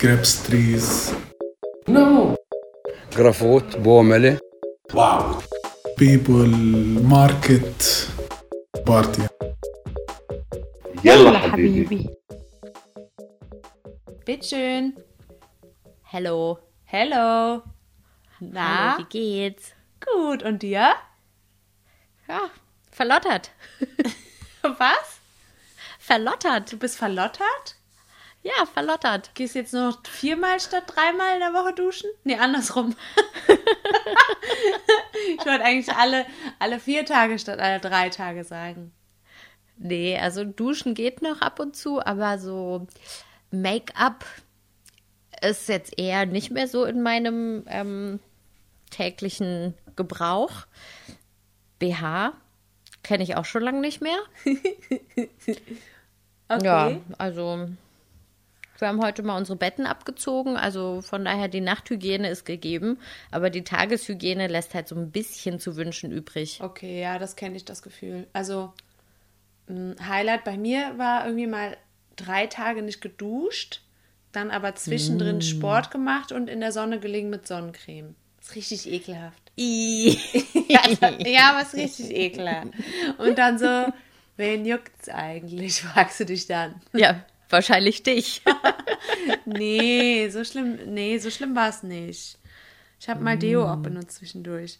grapes trees. No. جرافوت بوملة Wow. People, market, party. يلا حبيبي. Bitteschön. Hello. Hello. Na, Hallo, wie geht's? gut. Und dir? Ja, verlottert. Was? Verlottert. Du bist verlottert? Ja, verlottert. Gehst jetzt nur noch viermal statt dreimal in der Woche duschen? Nee, andersrum. ich wollte eigentlich alle, alle vier Tage statt alle drei Tage sagen. Nee, also duschen geht noch ab und zu, aber so Make-up ist jetzt eher nicht mehr so in meinem ähm, täglichen Gebrauch. BH kenne ich auch schon lange nicht mehr. Okay. Ja, also wir haben heute mal unsere Betten abgezogen, also von daher die Nachthygiene ist gegeben, aber die Tageshygiene lässt halt so ein bisschen zu wünschen übrig. Okay, ja, das kenne ich, das Gefühl. Also, ein Highlight bei mir war irgendwie mal drei Tage nicht geduscht, dann aber zwischendrin Sport gemacht und in der Sonne gelegen mit Sonnencreme. ist richtig ekelhaft. ja, ja, ist richtig ekelhaft. Und dann so, wen juckt's eigentlich, fragst du dich dann. Ja, wahrscheinlich dich. Nee, so schlimm, nee, so schlimm war es nicht. Ich habe mal Deo auch benutzt zwischendurch.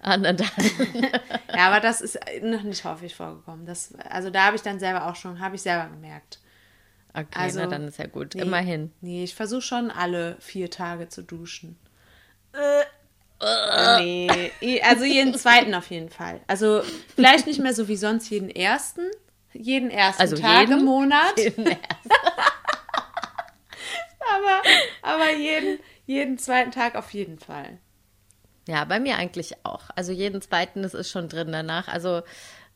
Ah, na dann. Ja, aber das ist noch nicht häufig vorgekommen. Das, also da habe ich dann selber auch schon, habe ich selber gemerkt. Okay, Also, na dann ist ja gut. Nee, Immerhin. Nee, ich versuche schon alle vier Tage zu duschen. Äh, nee, i- also jeden zweiten auf jeden Fall. Also vielleicht nicht mehr so wie sonst jeden ersten. Jeden ersten Also Tag jeden? im Monat. aber aber jeden, jeden zweiten Tag auf jeden Fall. Ja, bei mir eigentlich auch. Also jeden zweiten, das ist schon drin danach. Also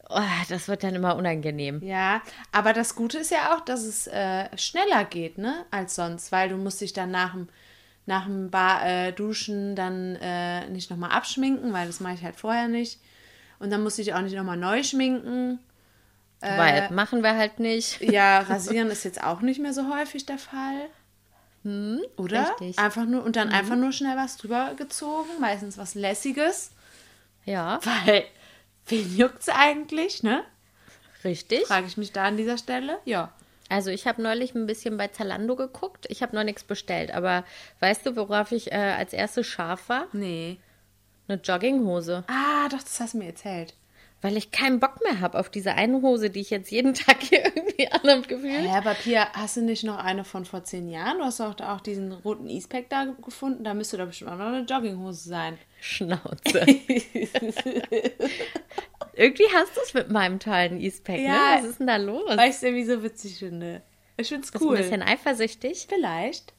oh, das wird dann immer unangenehm. Ja, aber das Gute ist ja auch, dass es äh, schneller geht, ne, als sonst, weil du musst dich dann nach dem nach dem Bar, äh, Duschen dann äh, nicht nochmal abschminken, weil das mache ich halt vorher nicht. Und dann musst du dich auch nicht nochmal neu schminken. Weil machen wir halt nicht. Ja, rasieren ist jetzt auch nicht mehr so häufig der Fall. Oder? richtig. Einfach nur, und dann einfach nur schnell was drüber gezogen, meistens was Lässiges. Ja, Weil, wen juckt's eigentlich, ne? richtig. Frage ich mich da an dieser Stelle. Ja. Also ich habe neulich ein bisschen bei Zalando geguckt. Ich habe noch nichts bestellt, aber weißt du, worauf ich äh, als erstes scharf war? Nee. Eine Jogginghose. Ah, doch, das hast du mir erzählt. Weil ich keinen Bock mehr habe auf diese eine Hose, die ich jetzt jeden Tag hier irgendwie anhabe gefühlt. Ja, aber Pia, hast du nicht noch eine von vor zehn Jahren? Du hast doch auch diesen roten E-Spec da gefunden. Da müsste doch bestimmt auch noch eine Jogginghose sein. Schnauze. irgendwie hast du es mit meinem tollen E-Spec, Ja. ne? Was ist denn da los? Weißt du, wie so witzig finde? Ich Bist du cool. ein bisschen eifersüchtig? Vielleicht.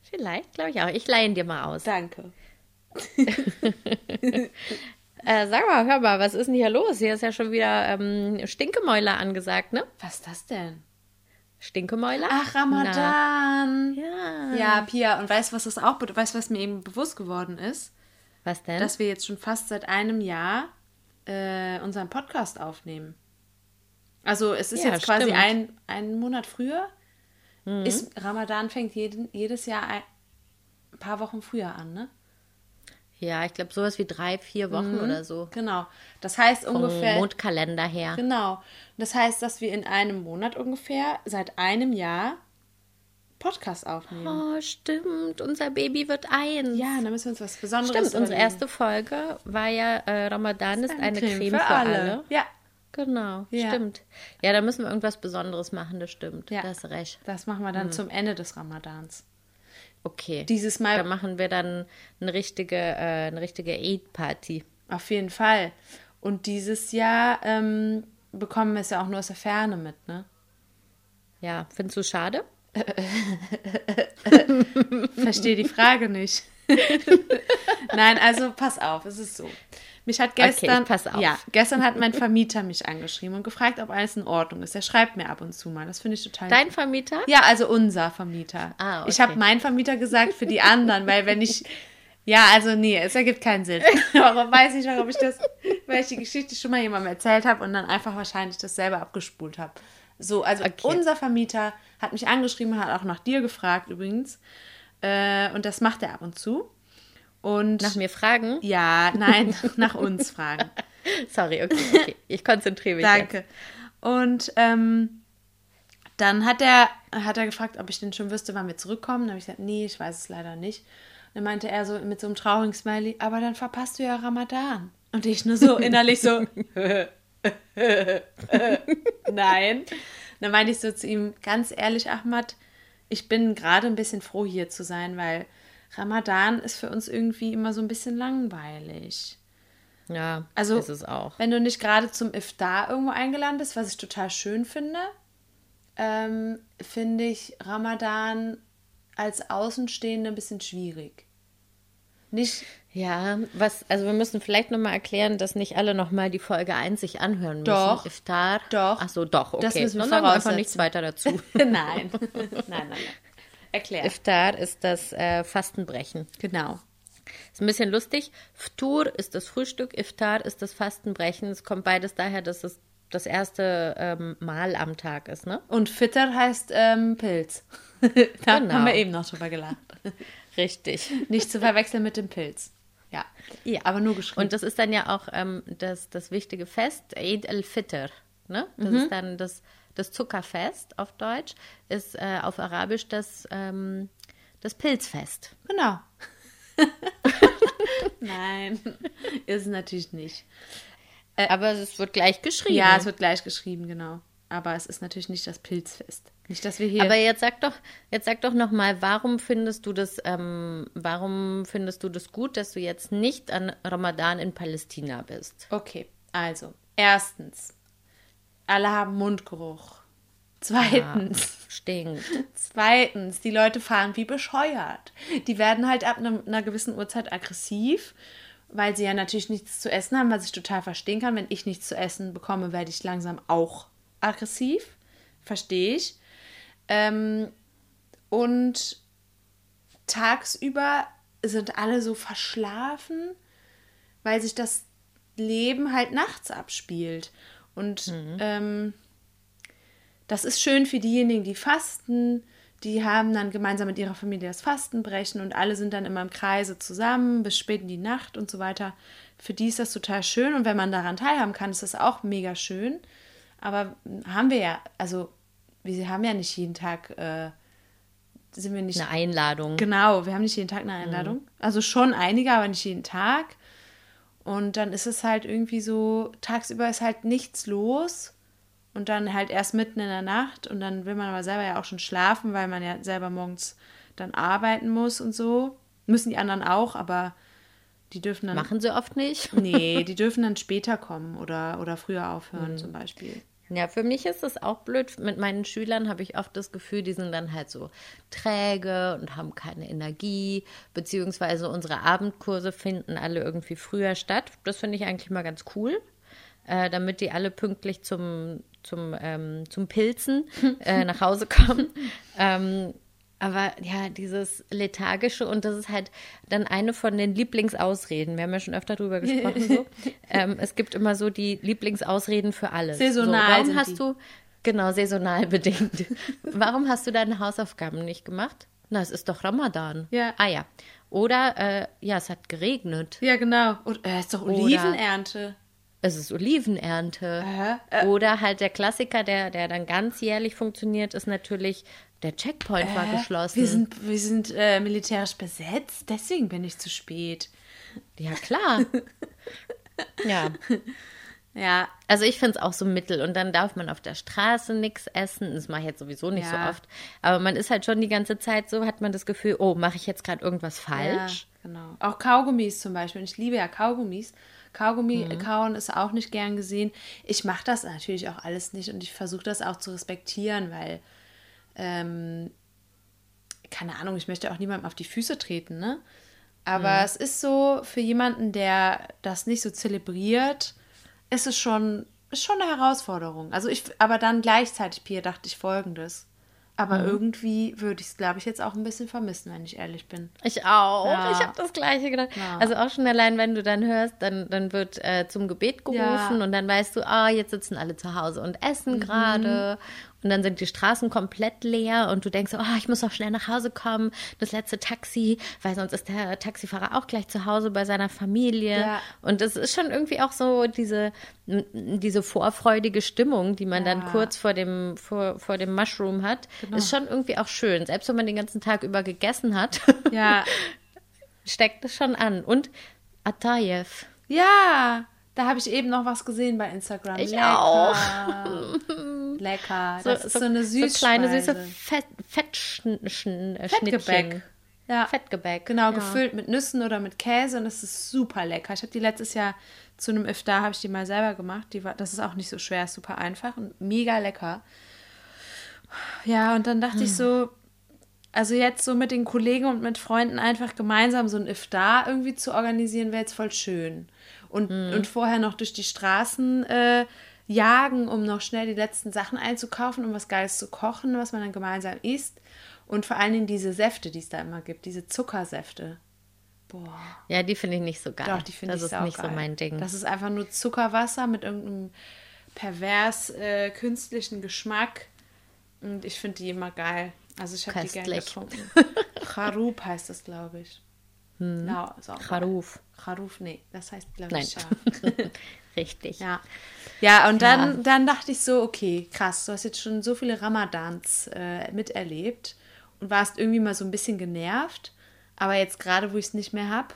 Vielleicht, glaube ich auch. Ich leihe ihn dir mal aus. Danke. Äh, sag mal, hör mal, was ist denn hier los? Hier ist ja schon wieder ähm, Stinkemäuler angesagt, ne? Was ist das denn? Stinkemäuler? Ach, Ramadan. Ja. Ja, Pia, und weißt du, was das auch? Weißt du, was mir eben bewusst geworden ist? Was denn? Dass wir jetzt schon fast seit einem Jahr äh, unseren Podcast aufnehmen. Also es ist Ja, jetzt quasi stimmt. ein, ein Monat früher. Ist, Ramadan fängt jeden, jedes Jahr ein paar Wochen früher an, ne? Ja, ich glaube sowas wie drei, vier Wochen oder so. Genau. Das heißt Vom ungefähr. Mondkalender her. Genau. Das heißt, dass wir in einem Monat ungefähr seit einem Jahr Podcast aufnehmen. Oh, stimmt. Unser Baby wird eins. Ja, da müssen wir uns was Besonderes Stimmt, unsere überlegen. erste Folge war ja äh, Ramadan ist eine, Creme, für, alle. Ja, Genau, Ja. stimmt. Ja, da müssen wir irgendwas Besonderes machen, das stimmt. Ja. Da hast recht. das machen wir dann zum Ende des Ramadans. Okay. Dieses da Mal machen wir dann eine richtige, äh, eine richtige Eid-Party. auf jeden Fall. Und dieses Jahr ähm, bekommen wir es ja auch nur aus der Ferne mit, ne? Ja, findest du schade? Verstehe die Frage nicht. Nein, also pass auf, es ist so. Mich hat gestern, auf. ja, gestern hat mein Vermieter mich angeschrieben und gefragt, ob alles in Ordnung ist. Er schreibt mir ab und zu mal. Das finde ich total Dein Vermieter? Ja, also unser Vermieter. Ah, okay. Ich habe mein Vermieter gesagt für die anderen, weil wenn ich. Ja, also nee, es ergibt keinen Sinn. Warum weiß ich, warum ich das, weil ich die Geschichte schon mal jemandem erzählt habe und dann einfach wahrscheinlich das selber abgespult habe. So, also Okay. unser Vermieter hat mich angeschrieben, hat auch nach dir gefragt übrigens. Äh, und das macht er ab und zu. Und Nach mir fragen? ja, nein, nach uns fragen. Sorry, okay, okay. Ich konzentriere mich jetzt. Danke. Und ähm, dann hat er, hat er gefragt, ob ich denn schon wüsste, wann wir zurückkommen. Dann habe ich gesagt, nee, ich weiß es leider nicht. Und dann meinte er so mit so einem traurigen Smiley, aber dann verpasst du ja Ramadan. Und ich nur so innerlich so, nein. Dann meinte ich so zu ihm, ganz ehrlich, Ahmad, ich bin gerade ein bisschen froh, hier zu sein, weil Ramadan ist für uns irgendwie immer so ein bisschen langweilig. Ja, Also, ist es auch. Wenn du nicht gerade zum Iftar irgendwo eingeladen bist, was ich total schön finde, ähm, finde ich Ramadan als Außenstehende ein bisschen schwierig. Nicht, Ja, was, also wir müssen vielleicht nochmal erklären, dass nicht alle nochmal die Folge 1 sich anhören müssen. Doch. Iftar. Doch. Ach so, doch, okay. Das müssen wir Dann sagen wir einfach nichts weiter dazu. nein. nein, nein, nein. Erklär. Iftar ist das äh, Fastenbrechen. Genau. Ist ein bisschen lustig. Ftur ist das Frühstück, Iftar ist das Fastenbrechen. Es kommt beides daher, dass es das erste ähm, Mal am Tag ist, ne? Und Fitter heißt ähm, Pilz. da Genau. haben wir eben noch drüber gelacht. Richtig. Nicht zu verwechseln mit dem Pilz. Ja. Ja. Aber nur geschrieben. Und das ist dann ja auch ähm, das, das wichtige Fest, Eid al-Fitr. Ne? Das Mhm. ist dann das, das Zuckerfest auf Deutsch, ist äh, auf Arabisch das, ähm, das Pilzfest. Genau. Nein, ist es natürlich nicht. Aber es wird gleich geschrieben. Ja, es wird gleich geschrieben, genau. Aber es ist natürlich nicht das Pilzfest. Nicht, dass wir hier. Aber jetzt sag doch, jetzt sag doch noch mal, warum findest du das, ähm, warum findest du das gut, dass du jetzt nicht an Ramadan in Palästina bist? okay, also, erstens, alle haben Mundgeruch. Zweitens, Stinkt. zweitens, die Leute fahren wie bescheuert. Die werden halt ab einem- einer gewissen Uhrzeit aggressiv, weil sie ja natürlich nichts zu essen haben, was ich total verstehen kann. Wenn ich nichts zu essen bekomme, werde ich langsam auch aggressiv. Verstehe ich. Ähm, und tagsüber sind alle so verschlafen, weil sich das Leben halt nachts abspielt. Und ähm, das ist schön für diejenigen, die fasten. Die haben dann gemeinsam mit ihrer Familie das Fastenbrechen und alle sind dann immer im Kreise zusammen bis spät in die Nacht und so weiter. Für die ist das total schön und wenn man daran teilhaben kann, ist das auch mega schön. Aber haben wir ja, also wir haben ja nicht jeden Tag, äh, sind wir nicht Eine Einladung. Genau, wir haben nicht jeden Tag eine Einladung. Also schon einige, aber nicht jeden Tag. Und dann ist es halt irgendwie so, tagsüber ist halt nichts los. Und dann halt erst mitten in der Nacht. Und dann will man aber selber ja auch schon schlafen, weil man ja selber morgens dann arbeiten muss und so. Müssen die anderen auch, aber die dürfen dann. Machen sie oft nicht. Nee, die dürfen dann später kommen oder, oder früher aufhören zum Beispiel. Ja, für mich ist das auch blöd. Mit meinen Schülern habe ich oft das Gefühl, die sind dann halt so träge und haben keine Energie, beziehungsweise unsere Abendkurse finden alle irgendwie früher statt. Das finde ich eigentlich mal ganz cool, äh, damit die alle pünktlich zum, zum, ähm, zum Pilzen äh, nach Hause kommen. ähm, aber ja, dieses Lethargische und das ist halt dann eine von den Lieblingsausreden. Wir haben ja schon öfter drüber gesprochen. So. ähm, es gibt immer so die Lieblingsausreden für alles. Saisonal So, warum hast die. du, genau, saisonal bedingt. warum hast du deine Hausaufgaben nicht gemacht? Na, es ist doch Ramadan. Ja. Ah ja. Oder, äh, ja, es hat geregnet. Ja, genau. Und äh, ist doch Olivenernte. Es ist Olivenernte. Äh, Oder halt der Klassiker, der, der dann ganz jährlich funktioniert, ist natürlich, der Checkpoint war Hä? geschlossen. Wir sind, wir sind äh, militärisch besetzt, deswegen bin ich zu spät. Ja, klar. ja. Ja, Also ich finde es auch so mittel. Und dann darf man auf der Straße nichts essen. Das mache ich jetzt sowieso nicht Ja. so oft. Aber man ist halt schon die ganze Zeit so, hat man das Gefühl, oh, mache ich jetzt gerade irgendwas falsch? Ja, genau. Auch Kaugummis zum Beispiel. Und ich liebe ja Kaugummis. Kaugummi Mhm. kauen ist auch nicht gern gesehen. Ich mache das natürlich auch alles nicht und ich versuche das auch zu respektieren, weil, ähm, keine Ahnung, ich möchte auch niemandem auf die Füße treten, ne? Aber Mhm. es ist so, für jemanden, der das nicht so zelebriert, ist es schon, ist schon eine Herausforderung. Also ich, aber dann gleichzeitig, Pia, dachte ich folgendes. Aber Mhm. irgendwie würde ich es, glaube ich, jetzt auch ein bisschen vermissen, wenn ich ehrlich bin. Ich auch. Ja. Ich habe das Gleiche gedacht. Ja. Also auch schon allein, wenn du dann hörst, dann, dann wird äh, zum Gebet gerufen Ja. und dann weißt du, ah, jetzt sitzen alle zu Hause und essen Mhm. gerade. Und dann sind die Straßen komplett leer und du denkst, oh, ich muss noch schnell nach Hause kommen, das letzte Taxi, weil sonst ist der Taxifahrer auch gleich zu Hause bei seiner Familie. Ja. Und das ist schon irgendwie auch so diese, diese vorfreudige Stimmung, die man dann Ja. kurz vor dem, vor, vor dem Mushroom hat, ist schon irgendwie auch schön. Selbst wenn man den ganzen Tag über gegessen hat, Ja. steckt es schon an. Und Atayev. Ja, da habe ich eben noch was gesehen bei Instagram. Ich Lecker. auch. Lecker. Das ist so eine so Süßspeise. kleine süße Fett, Fettschnittchen. Fettgebäck. Ja. Fettgebäck. Genau, ja. gefüllt mit Nüssen oder mit Käse und das ist super lecker. Ich habe die letztes Jahr zu einem Iftar, habe ich die mal selber gemacht. Die war, das ist auch nicht so schwer, ist super einfach und mega lecker. Ja, und dann dachte ich so, also jetzt so mit den Kollegen und mit Freunden einfach gemeinsam so ein Iftar irgendwie zu organisieren, wäre jetzt voll schön. Und, und vorher noch durch die Straßen äh, jagen, um noch schnell die letzten Sachen einzukaufen, um was Geiles zu kochen, was man dann gemeinsam isst. Und vor allen Dingen diese Säfte, die es da immer gibt, diese Zuckersäfte. Boah. Ja, die finde ich nicht so geil. Doch, die finde ich Das ist nicht so mein Ding. Das ist einfach nur Zuckerwasser mit irgendeinem pervers äh, künstlichen Geschmack. Und ich finde die immer geil. Also ich habe die gerne getrunken. Charub heißt das, glaube ich. Ja, ist auch geil. Hm. Charuf. Charuf, nee, das heißt, glaube ich, scharf. Richtig. Ja. Ja, und dann, dann dachte ich so, okay, krass, du hast jetzt schon so viele Ramadans äh, miterlebt und warst irgendwie mal so ein bisschen genervt. Aber jetzt gerade, wo ich es nicht mehr habe,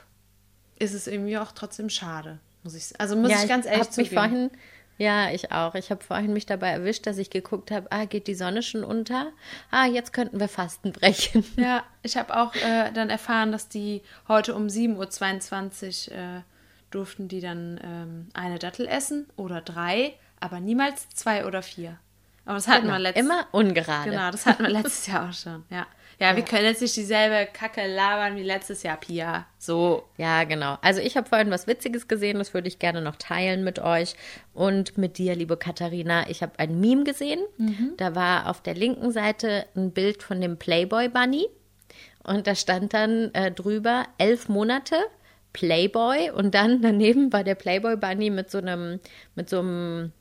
ist es irgendwie auch trotzdem schade. Muss ich, also muss ja, ich ganz ehrlich mich zugeben. vorhin, ja, ich auch. Ich habe vorhin mich dabei erwischt, dass ich geguckt habe, ah, geht die Sonne schon unter? Ah, jetzt könnten wir Fasten brechen. Ja, ich habe auch äh, dann erfahren, dass die heute um 7.22 Uhr äh, durften die dann ähm, eine Dattel essen oder drei, aber niemals zwei oder vier. Aber das hatten wir letztes Immer ungerade. Genau, das hatten wir letztes Jahr auch schon. Ja. Ja, wir können jetzt nicht dieselbe Kacke labern wie letztes Jahr, Pia. So. Ja, genau. Also ich habe vorhin was Witziges gesehen, das würde ich gerne noch teilen mit euch und mit dir, liebe Katharina. Ich habe ein Meme gesehen. Da war auf der linken Seite ein Bild von dem Playboy Bunny und da stand dann äh, drüber elf Monate Playboy und dann daneben war der Playboy Bunny mit so einem mit so einem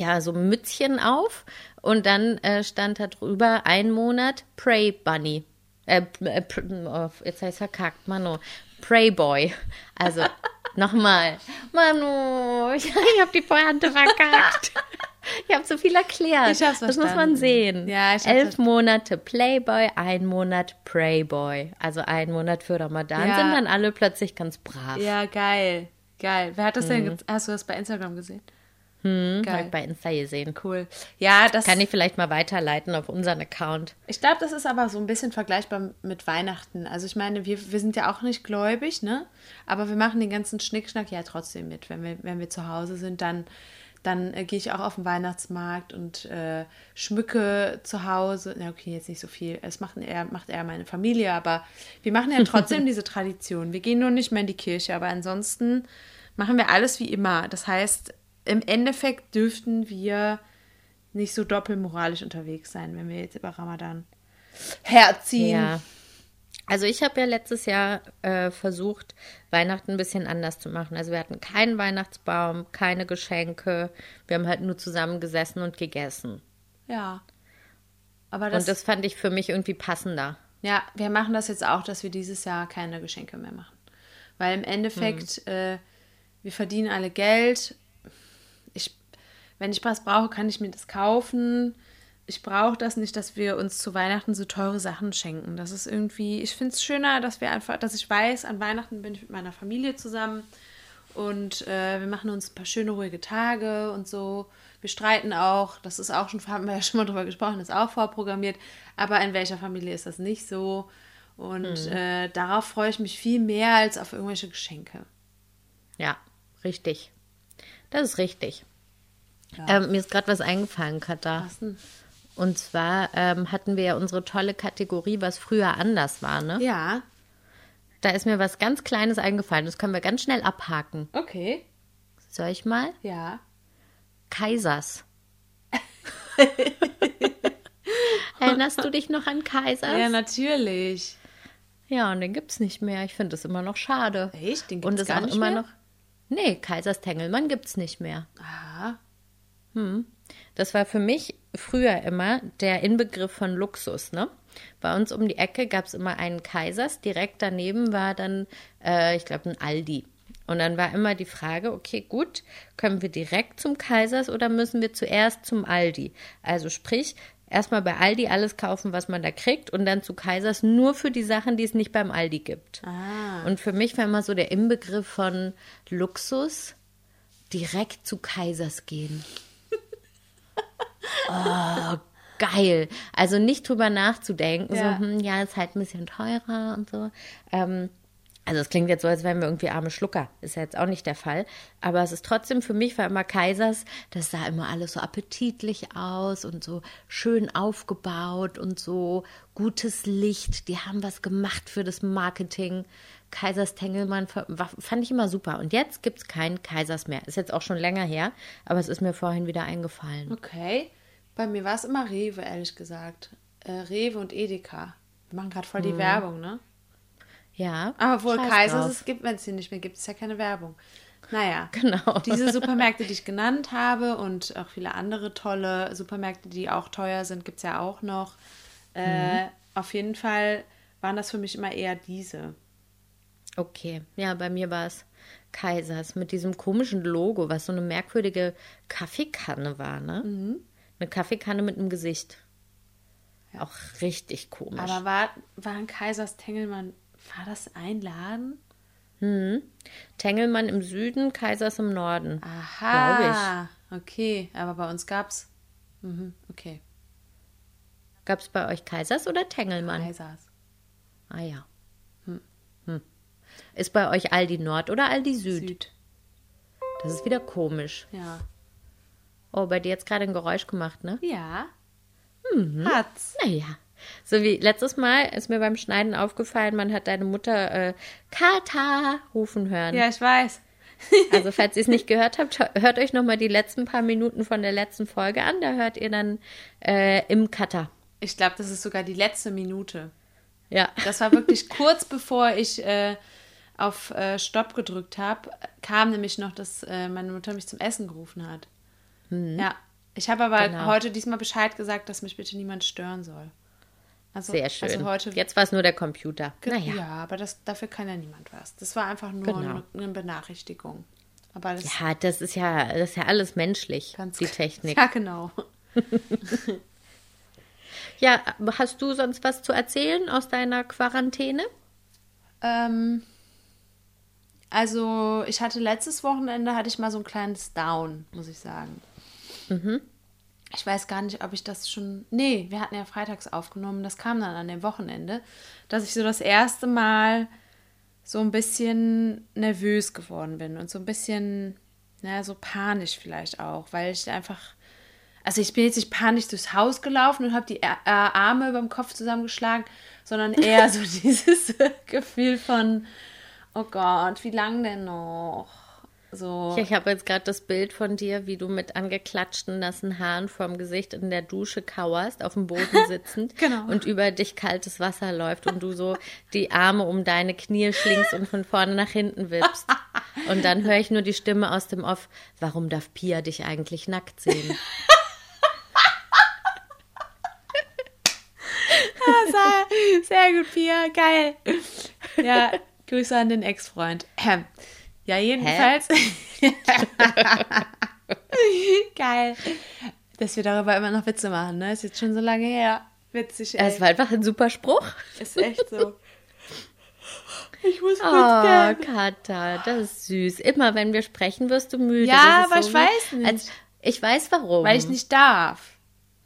ja, so ein Mützchen auf und dann äh, stand da drüber ein Monat Prey Bunny. Äh, äh, pr- oh, jetzt heißt verkackt, Manu. Prey Boy. Also, nochmal. Manu, ich, ich habe die Pointe verkackt. Ich habe so viel erklärt. Ich hab's das muss man verstanden. sehen. Ja, Elf verstanden. Monate Playboy, ein Monat Preyboy. Also ein Monat für Ramadan Ja. sind dann alle plötzlich ganz brav. Ja, geil. Geil. Wer hat das Mhm. denn? Hast du das bei Instagram gesehen? Hm, geil. hab ich bei Insta gesehen. Cool. Ja, das Kann ich vielleicht mal weiterleiten auf unseren Account. Ich glaube, das ist aber so ein bisschen vergleichbar mit Weihnachten. Also ich meine, wir, wir sind ja auch nicht gläubig, ne? Aber wir machen den ganzen Schnickschnack ja trotzdem mit. Wenn wir, wenn wir zu Hause sind, dann, dann äh, gehe ich auch auf den Weihnachtsmarkt und äh, schmücke zu Hause. Na okay, jetzt nicht so viel. Es macht eher, macht eher meine Familie, aber wir machen ja trotzdem diese Tradition. Wir gehen nur nicht mehr in die Kirche, aber ansonsten machen wir alles wie immer. Das heißt, im Endeffekt dürften wir nicht so doppelmoralisch unterwegs sein, wenn wir jetzt über Ramadan herziehen. Ja. Also ich habe ja letztes Jahr äh, versucht, Weihnachten ein bisschen anders zu machen. Also wir hatten keinen Weihnachtsbaum, keine Geschenke. Wir haben halt nur zusammen gesessen und gegessen. Ja. Aber das, und das fand ich für mich irgendwie passender. ja, wir machen das jetzt auch, dass wir dieses Jahr keine Geschenke mehr machen. Weil im Endeffekt, äh, wir verdienen alle Geld. Wenn ich was brauche, kann ich mir das kaufen. Ich brauche das nicht, dass wir uns zu Weihnachten so teure Sachen schenken. Das ist irgendwie, ich finde es schöner, dass wir einfach, dass ich weiß, an Weihnachten bin ich mit meiner Familie zusammen und äh, wir machen uns ein paar schöne, ruhige Tage und so. Wir streiten auch, das ist auch schon, haben wir ja schon mal drüber gesprochen, ist auch vorprogrammiert, aber in welcher Familie ist das nicht so? Und äh, darauf freue ich mich viel mehr als auf irgendwelche Geschenke. Ja, richtig. Das ist richtig. Ähm, mir ist gerade was eingefallen, Katha. Was denn? Und zwar ähm, hatten wir ja unsere tolle Kategorie, was früher anders war, ne? Ja, Da ist mir was ganz Kleines eingefallen. Das können wir ganz schnell abhaken. okay. Soll ich mal? Ja. Kaisers. Erinnerst du dich noch an Kaisers? Ja, natürlich. Ja, und den gibt's nicht mehr. Ich finde das immer noch schade. Echt? Den und gibt's es gar auch nicht immer mehr? noch. Nee, Kaisers Tengelmann gibt's nicht mehr. Ah, Das war für mich früher immer der Inbegriff von Luxus, ne? Bei uns um die Ecke gab es immer einen Kaisers, direkt daneben war dann, äh, ich glaube, ein Aldi. Und dann war immer die Frage, okay, gut, können wir direkt zum Kaisers oder müssen wir zuerst zum Aldi? Also sprich, erstmal bei Aldi alles kaufen, was man da kriegt und dann zu Kaisers nur für die Sachen, die es nicht beim Aldi gibt. Ah. Und für mich war immer so der Inbegriff von Luxus, direkt zu Kaisers gehen. Oh, geil. Also nicht drüber nachzudenken, Ja. so, hm, ja, ist halt ein bisschen teurer und so. Ähm, also es klingt jetzt so, als wären wir irgendwie arme Schlucker. Ist ja jetzt auch nicht der Fall. Aber es ist trotzdem für mich, war immer Kaisers, das sah immer alles so appetitlich aus und so schön aufgebaut und so gutes Licht. Die haben was gemacht für das Marketing. Kaisers Tengelmann fand ich immer super. Und jetzt gibt es keinen Kaisers mehr. Ist jetzt auch schon länger her, aber es ist mir vorhin wieder eingefallen. Okay. Bei mir war es immer Rewe, ehrlich gesagt. Äh, Rewe und Edeka. Wir machen gerade voll die Werbung, ne? Ja. Aber wohl Kaisers drauf. es gibt, wenn es sie nicht mehr gibt, ist ja keine Werbung. Naja. Genau. Diese Supermärkte, die ich genannt habe und auch viele andere tolle Supermärkte, die auch teuer sind, gibt es ja auch noch. Äh, Mhm. Auf jeden Fall waren das für mich immer eher diese. Okay, ja, bei mir war es Kaisers mit diesem komischen Logo, was so eine merkwürdige Kaffeekanne war, ne? Mhm. Eine Kaffeekanne mit einem Gesicht. Auch richtig komisch. Aber war, war ein Kaisers Tengelmann, war das ein Laden? Tengelmann im Süden, Kaisers im Norden. Aha. Okay, aber bei uns gab's. Mhm, okay. Gab es bei euch Kaisers oder Tengelmann? Kaisers. Ah ja. Ist bei euch Aldi Nord oder Aldi Süd? Süd. Das ist wieder komisch. Ja. Oh, bei dir jetzt gerade ein Geräusch gemacht, ne? Ja. Mhm. Hat's. Naja. So wie letztes Mal ist mir beim Schneiden aufgefallen, man hat deine Mutter äh, Kata rufen hören. Ja, ich weiß. Also falls ihr es nicht gehört habt, hört euch nochmal die letzten paar Minuten von der letzten Folge an. Da hört ihr dann äh, im Cutter. Ich glaube, das ist sogar die letzte Minute. Ja. Das war wirklich kurz bevor ich äh, auf äh, Stopp gedrückt habe, kam nämlich noch, dass äh, meine Mutter mich zum Essen gerufen hat. Ja. Ich habe aber Genau. heute diesmal Bescheid gesagt, dass mich bitte niemand stören soll. Also, Sehr schön. Also heute Jetzt war es nur der Computer. Naja. Ja, aber das, dafür kann ja niemand was. Das war einfach nur Genau. eine, Benachrichtigung. Aber das Ja, das ist ja, das ist ja alles menschlich, die Technik. Ja, genau. Ja, hast du sonst was zu erzählen aus deiner Quarantäne? Ähm, also ich hatte letztes Wochenende hatte ich mal so ein kleines Down, muss ich sagen. Ich weiß gar nicht, ob ich das schon. Nee, wir hatten ja freitags aufgenommen. Das kam dann an dem Wochenende, dass ich so das erste Mal so ein bisschen nervös geworden bin und so ein bisschen, naja, so panisch vielleicht auch, weil ich einfach. Also ich bin jetzt nicht panisch durchs Haus gelaufen und habe die äh, Arme über dem Kopf zusammengeschlagen, sondern eher so dieses Gefühl von, oh Gott, wie lang denn noch? So. Ja, ich habe jetzt gerade das Bild von dir, wie du mit angeklatschten nassen Haaren vorm Gesicht in der Dusche kauerst, auf dem Boden sitzend Genau. und über dich kaltes Wasser läuft und du so die Arme um deine Knie schlingst und von vorne nach hinten wippst. Und dann höre ich nur die Stimme aus dem Off, warum darf Pia dich eigentlich nackt sehen? Sehr gut, Pia, geil. Ja, Grüße an den Ex-Freund. Ja, jedenfalls. geil. Dass wir darüber immer noch Witze machen, ne? Ist jetzt schon so lange her. Witzig, ey. Es war einfach ein super Spruch. Ist echt so. Ich muss kurz Oh. Katha, das ist süß. Immer wenn wir sprechen, wirst du müde. Ja, aber ich wie- weiß nicht. Als, ich weiß warum. Weil ich nicht darf.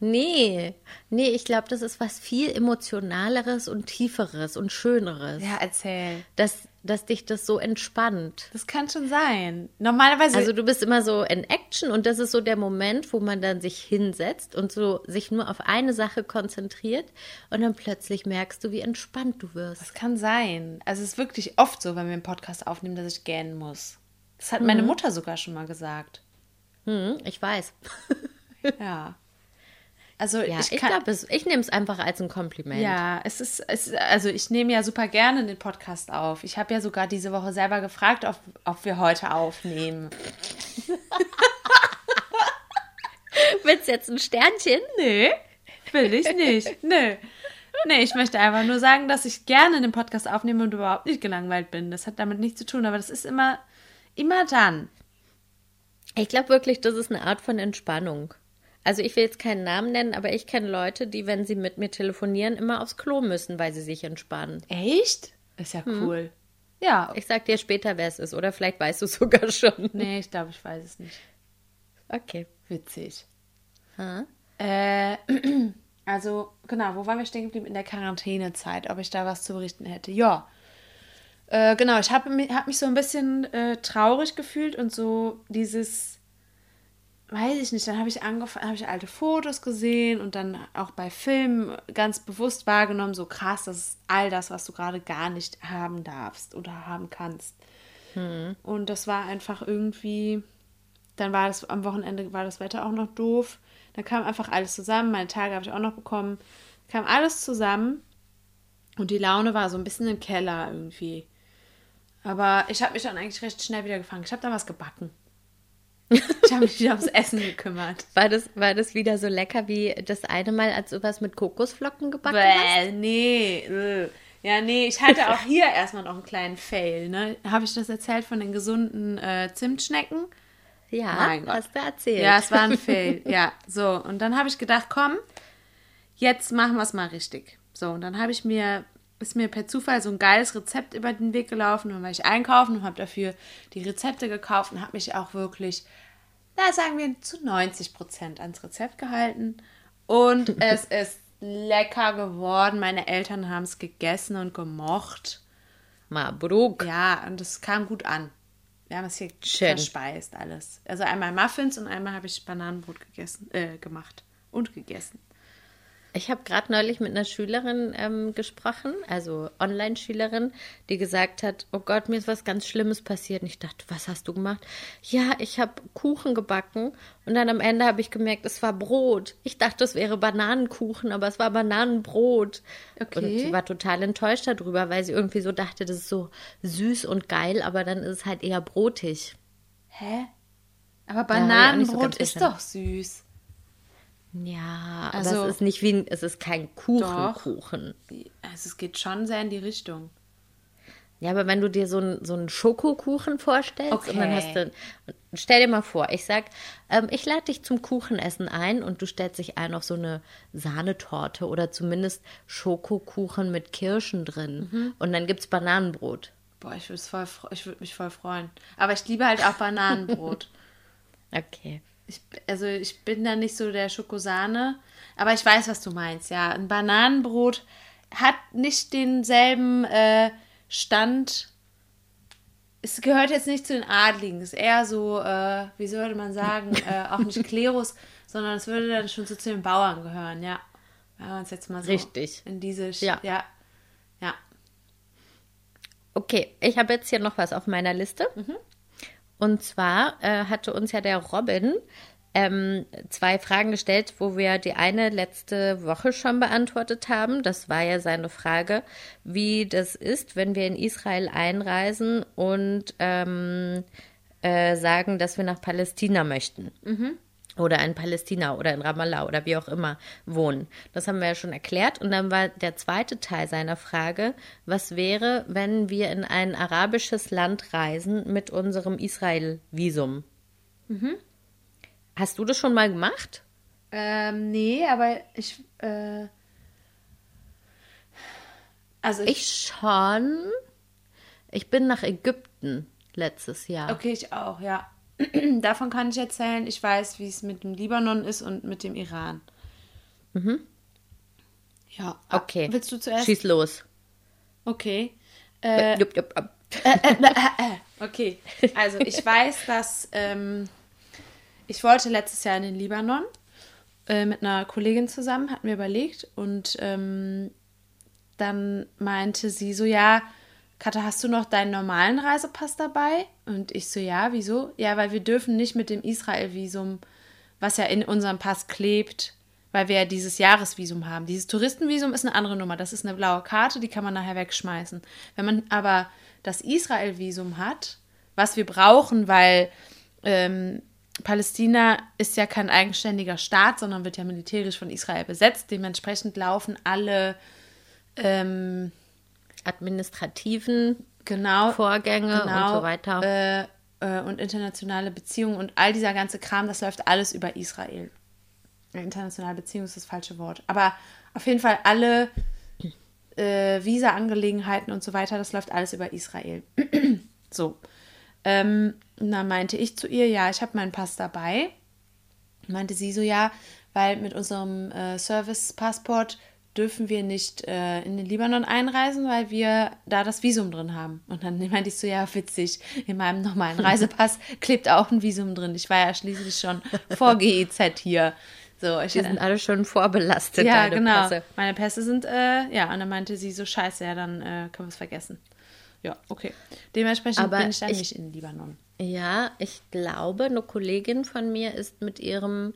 Nee, nee, ich glaube, das ist was viel emotionaleres und tieferes und schöneres. Ja, erzähl. Dass, dass dich das so entspannt. Das kann schon sein. Normalerweise. Also du bist immer so in Action und das ist so der Moment, wo man dann sich hinsetzt und so sich nur auf eine Sache konzentriert und dann plötzlich merkst du, wie entspannt du wirst. Das kann sein. Also es ist wirklich oft so, wenn wir einen Podcast aufnehmen, dass ich gähnen muss. Das hat meine Mutter sogar schon mal gesagt. Hm, ich weiß. Ja. Also Ja, ich ich, glaube, ich nehme es einfach als ein Kompliment. ja, es ist, es, also ich nehme ja super gerne den Podcast auf. Ich habe ja sogar diese Woche selber gefragt, ob, ob wir heute aufnehmen. Willst du jetzt ein Sternchen? Nee, will ich nicht. Nö. Nee, ich möchte einfach nur sagen, dass ich gerne den Podcast aufnehme und überhaupt nicht gelangweilt bin. Das hat damit nichts zu tun, aber das ist immer, immer dann. Ich glaube wirklich, das ist eine Art von Entspannung. Also ich will jetzt keinen Namen nennen, aber ich kenne Leute, die, wenn sie mit mir telefonieren, immer aufs Klo müssen, weil sie sich entspannen. Echt? Ist ja cool. Ja. Ich sag dir später, wer es ist, oder vielleicht weißt du es sogar schon. Nee, ich glaube, ich weiß es nicht. Okay. Witzig. Ha? Äh, also, genau, wo waren wir stehen geblieben? In der Quarantänezeit, ob ich da was zu berichten hätte. Ja. Äh, genau, ich habe mich, hab mich so ein bisschen äh, traurig gefühlt und so dieses, weiß ich nicht, dann habe ich angefangen, habe ich alte Fotos gesehen und dann auch bei Filmen ganz bewusst wahrgenommen, so krass, das ist all das, was du gerade gar nicht haben darfst oder haben kannst. Und das war einfach irgendwie, dann war das am Wochenende war das Wetter auch noch doof. Dann kam einfach alles zusammen. Meine Tage habe ich auch noch bekommen. Kam alles zusammen und die Laune war so ein bisschen im Keller irgendwie. Aber ich habe mich dann eigentlich recht schnell wieder gefangen. Ich habe dann was gebacken. Ich habe mich wieder ums Essen gekümmert. War das, war das wieder so lecker wie das eine Mal, als du was mit Kokosflocken gebacken hast? Bäh, nee. äh. Ja, nee, ich hatte auch hier erstmal noch einen kleinen Fail. Ne? Habe ich das erzählt von den gesunden äh, Zimtschnecken? Ja, Mein Gott. hast du erzählt. Ja, es war ein Fail. Ja, so. Und dann habe ich gedacht, komm, jetzt machen wir es mal richtig. So, und dann habe ich mir, ist mir per Zufall so ein geiles Rezept über den Weg gelaufen. Und dann war ich einkaufen und habe dafür die Rezepte gekauft und habe mich auch wirklich, na sagen wir, zu 90 Prozent ans Rezept gehalten. Und es ist lecker geworden. Meine Eltern haben es gegessen und gemocht. Mabruk. Ja, und es kam gut an. Wir haben es hier Schön. verspeist alles. Also einmal Muffins und einmal habe ich Bananenbrot gegessen, äh, gemacht und gegessen. Ich habe gerade neulich mit einer Schülerin ähm, gesprochen, also Online-Schülerin, die gesagt hat, oh Gott, mir ist was ganz Schlimmes passiert. Und ich dachte, was hast du gemacht? Ja, ich habe Kuchen gebacken und dann am Ende habe ich gemerkt, es war Brot. Ich dachte, es wäre Bananenkuchen, aber es war Bananenbrot. Okay. Und sie war total enttäuscht darüber, weil sie irgendwie so dachte, das ist so süß und geil, aber dann ist es halt eher brotig. Hä? Aber auch nicht so Bananenbrot ist doch süß. Ja, aber Also- es ist nicht wie ein, es ist kein Kuchen, Doch. Kuchen. Also es geht schon sehr in die Richtung. Ja, aber wenn du dir so einen so einen Schokokuchen vorstellst und dann Okay. hast du, stell dir mal vor, ich sag, ähm, ich lade dich zum Kuchenessen ein und du stellst dich ein auf so eine Sahnetorte oder zumindest Schokokuchen mit Kirschen drin Mhm. und dann gibt's Bananenbrot. Boah, ich würde voll, ich würd mich voll freuen. Aber ich liebe halt auch Bananenbrot. Okay. Ich, also ich bin da nicht so der Schokosahne, aber ich weiß, was du meinst. Ja, ein Bananenbrot hat nicht denselben äh, Stand. Es gehört jetzt nicht zu den Adligen. Es ist eher so, äh, wie sollte man sagen, äh, auch nicht Klerus, sondern es würde dann schon so zu den Bauern gehören. Ja, wenn man es jetzt mal so Richtig. in diese, Sch- Ja. ja, ja. Okay, ich habe jetzt hier noch was auf meiner Liste. Und zwar äh, hatte uns ja der Robin ähm, zwei Fragen gestellt, wo wir die eine letzte Woche schon beantwortet haben. Das war ja seine Frage, wie das ist, wenn wir in Israel einreisen und ähm, äh, sagen, dass wir nach Palästina möchten. Oder in Palästina oder in Ramallah oder wie auch immer wohnen. Das haben wir ja schon erklärt. Und dann war der zweite Teil seiner Frage, was wäre, wenn wir in ein arabisches Land reisen mit unserem Israel-Visum? Hast du das schon mal gemacht? Ähm, nee, aber ich, äh, also ich, Ich schon. Ich bin nach Ägypten letztes Jahr. okay, ich auch, ja. Davon kann ich erzählen. Ich weiß, wie es mit dem Libanon ist und mit dem Iran. Ja. ah, Okay. Willst du zuerst? Schieß los. Okay. Äh, Jupp, jupp, jupp. Okay, also ich weiß, dass ähm, ich wollte letztes Jahr in den Libanon äh, mit einer Kollegin zusammen, hatten wir überlegt und ähm, dann meinte sie so, ja, Katha, hast du noch deinen normalen Reisepass dabei? Und ich so, ja, wieso? Ja, weil wir dürfen nicht mit dem Israel-Visum, was ja in unserem Pass klebt, weil wir ja dieses Jahresvisum haben. Dieses Touristenvisum ist eine andere Nummer. Das ist eine blaue Karte, die kann man nachher wegschmeißen. Wenn man aber das Israel-Visum hat, was wir brauchen, weil ähm, Palästina ist ja kein eigenständiger Staat, sondern wird ja militärisch von Israel besetzt. Dementsprechend laufen alle ähm, Administrativen genau, Vorgänge genau, und so weiter. Äh, äh, und internationale Beziehungen und all dieser ganze Kram, das läuft alles über Israel. Internationale Beziehung ist das falsche Wort. Aber auf jeden Fall alle äh, Visa-Angelegenheiten und so weiter, das läuft alles über Israel. so. Ähm, dann meinte ich zu ihr, ja, ich habe meinen Pass dabei. Meinte sie so, ja, weil mit unserem äh, Service-Passport dürfen wir nicht äh, in den Libanon einreisen, weil wir da das Visum drin haben. Und dann meinte ich so, ja, witzig, in meinem normalen Reisepass klebt auch ein Visum drin. Ich war ja schließlich schon vor GEZ hier. So, ich, Die sind alle schon vorbelastet. ja, genau. Pässe. Meine Pässe sind, äh, ja, und dann meinte sie so, scheiße, ja, dann äh, können wir es vergessen. Ja, okay. Dementsprechend Aber bin ich dann ich- nicht in Libanon. Ja, ich glaube, eine Kollegin von mir ist mit ihrem,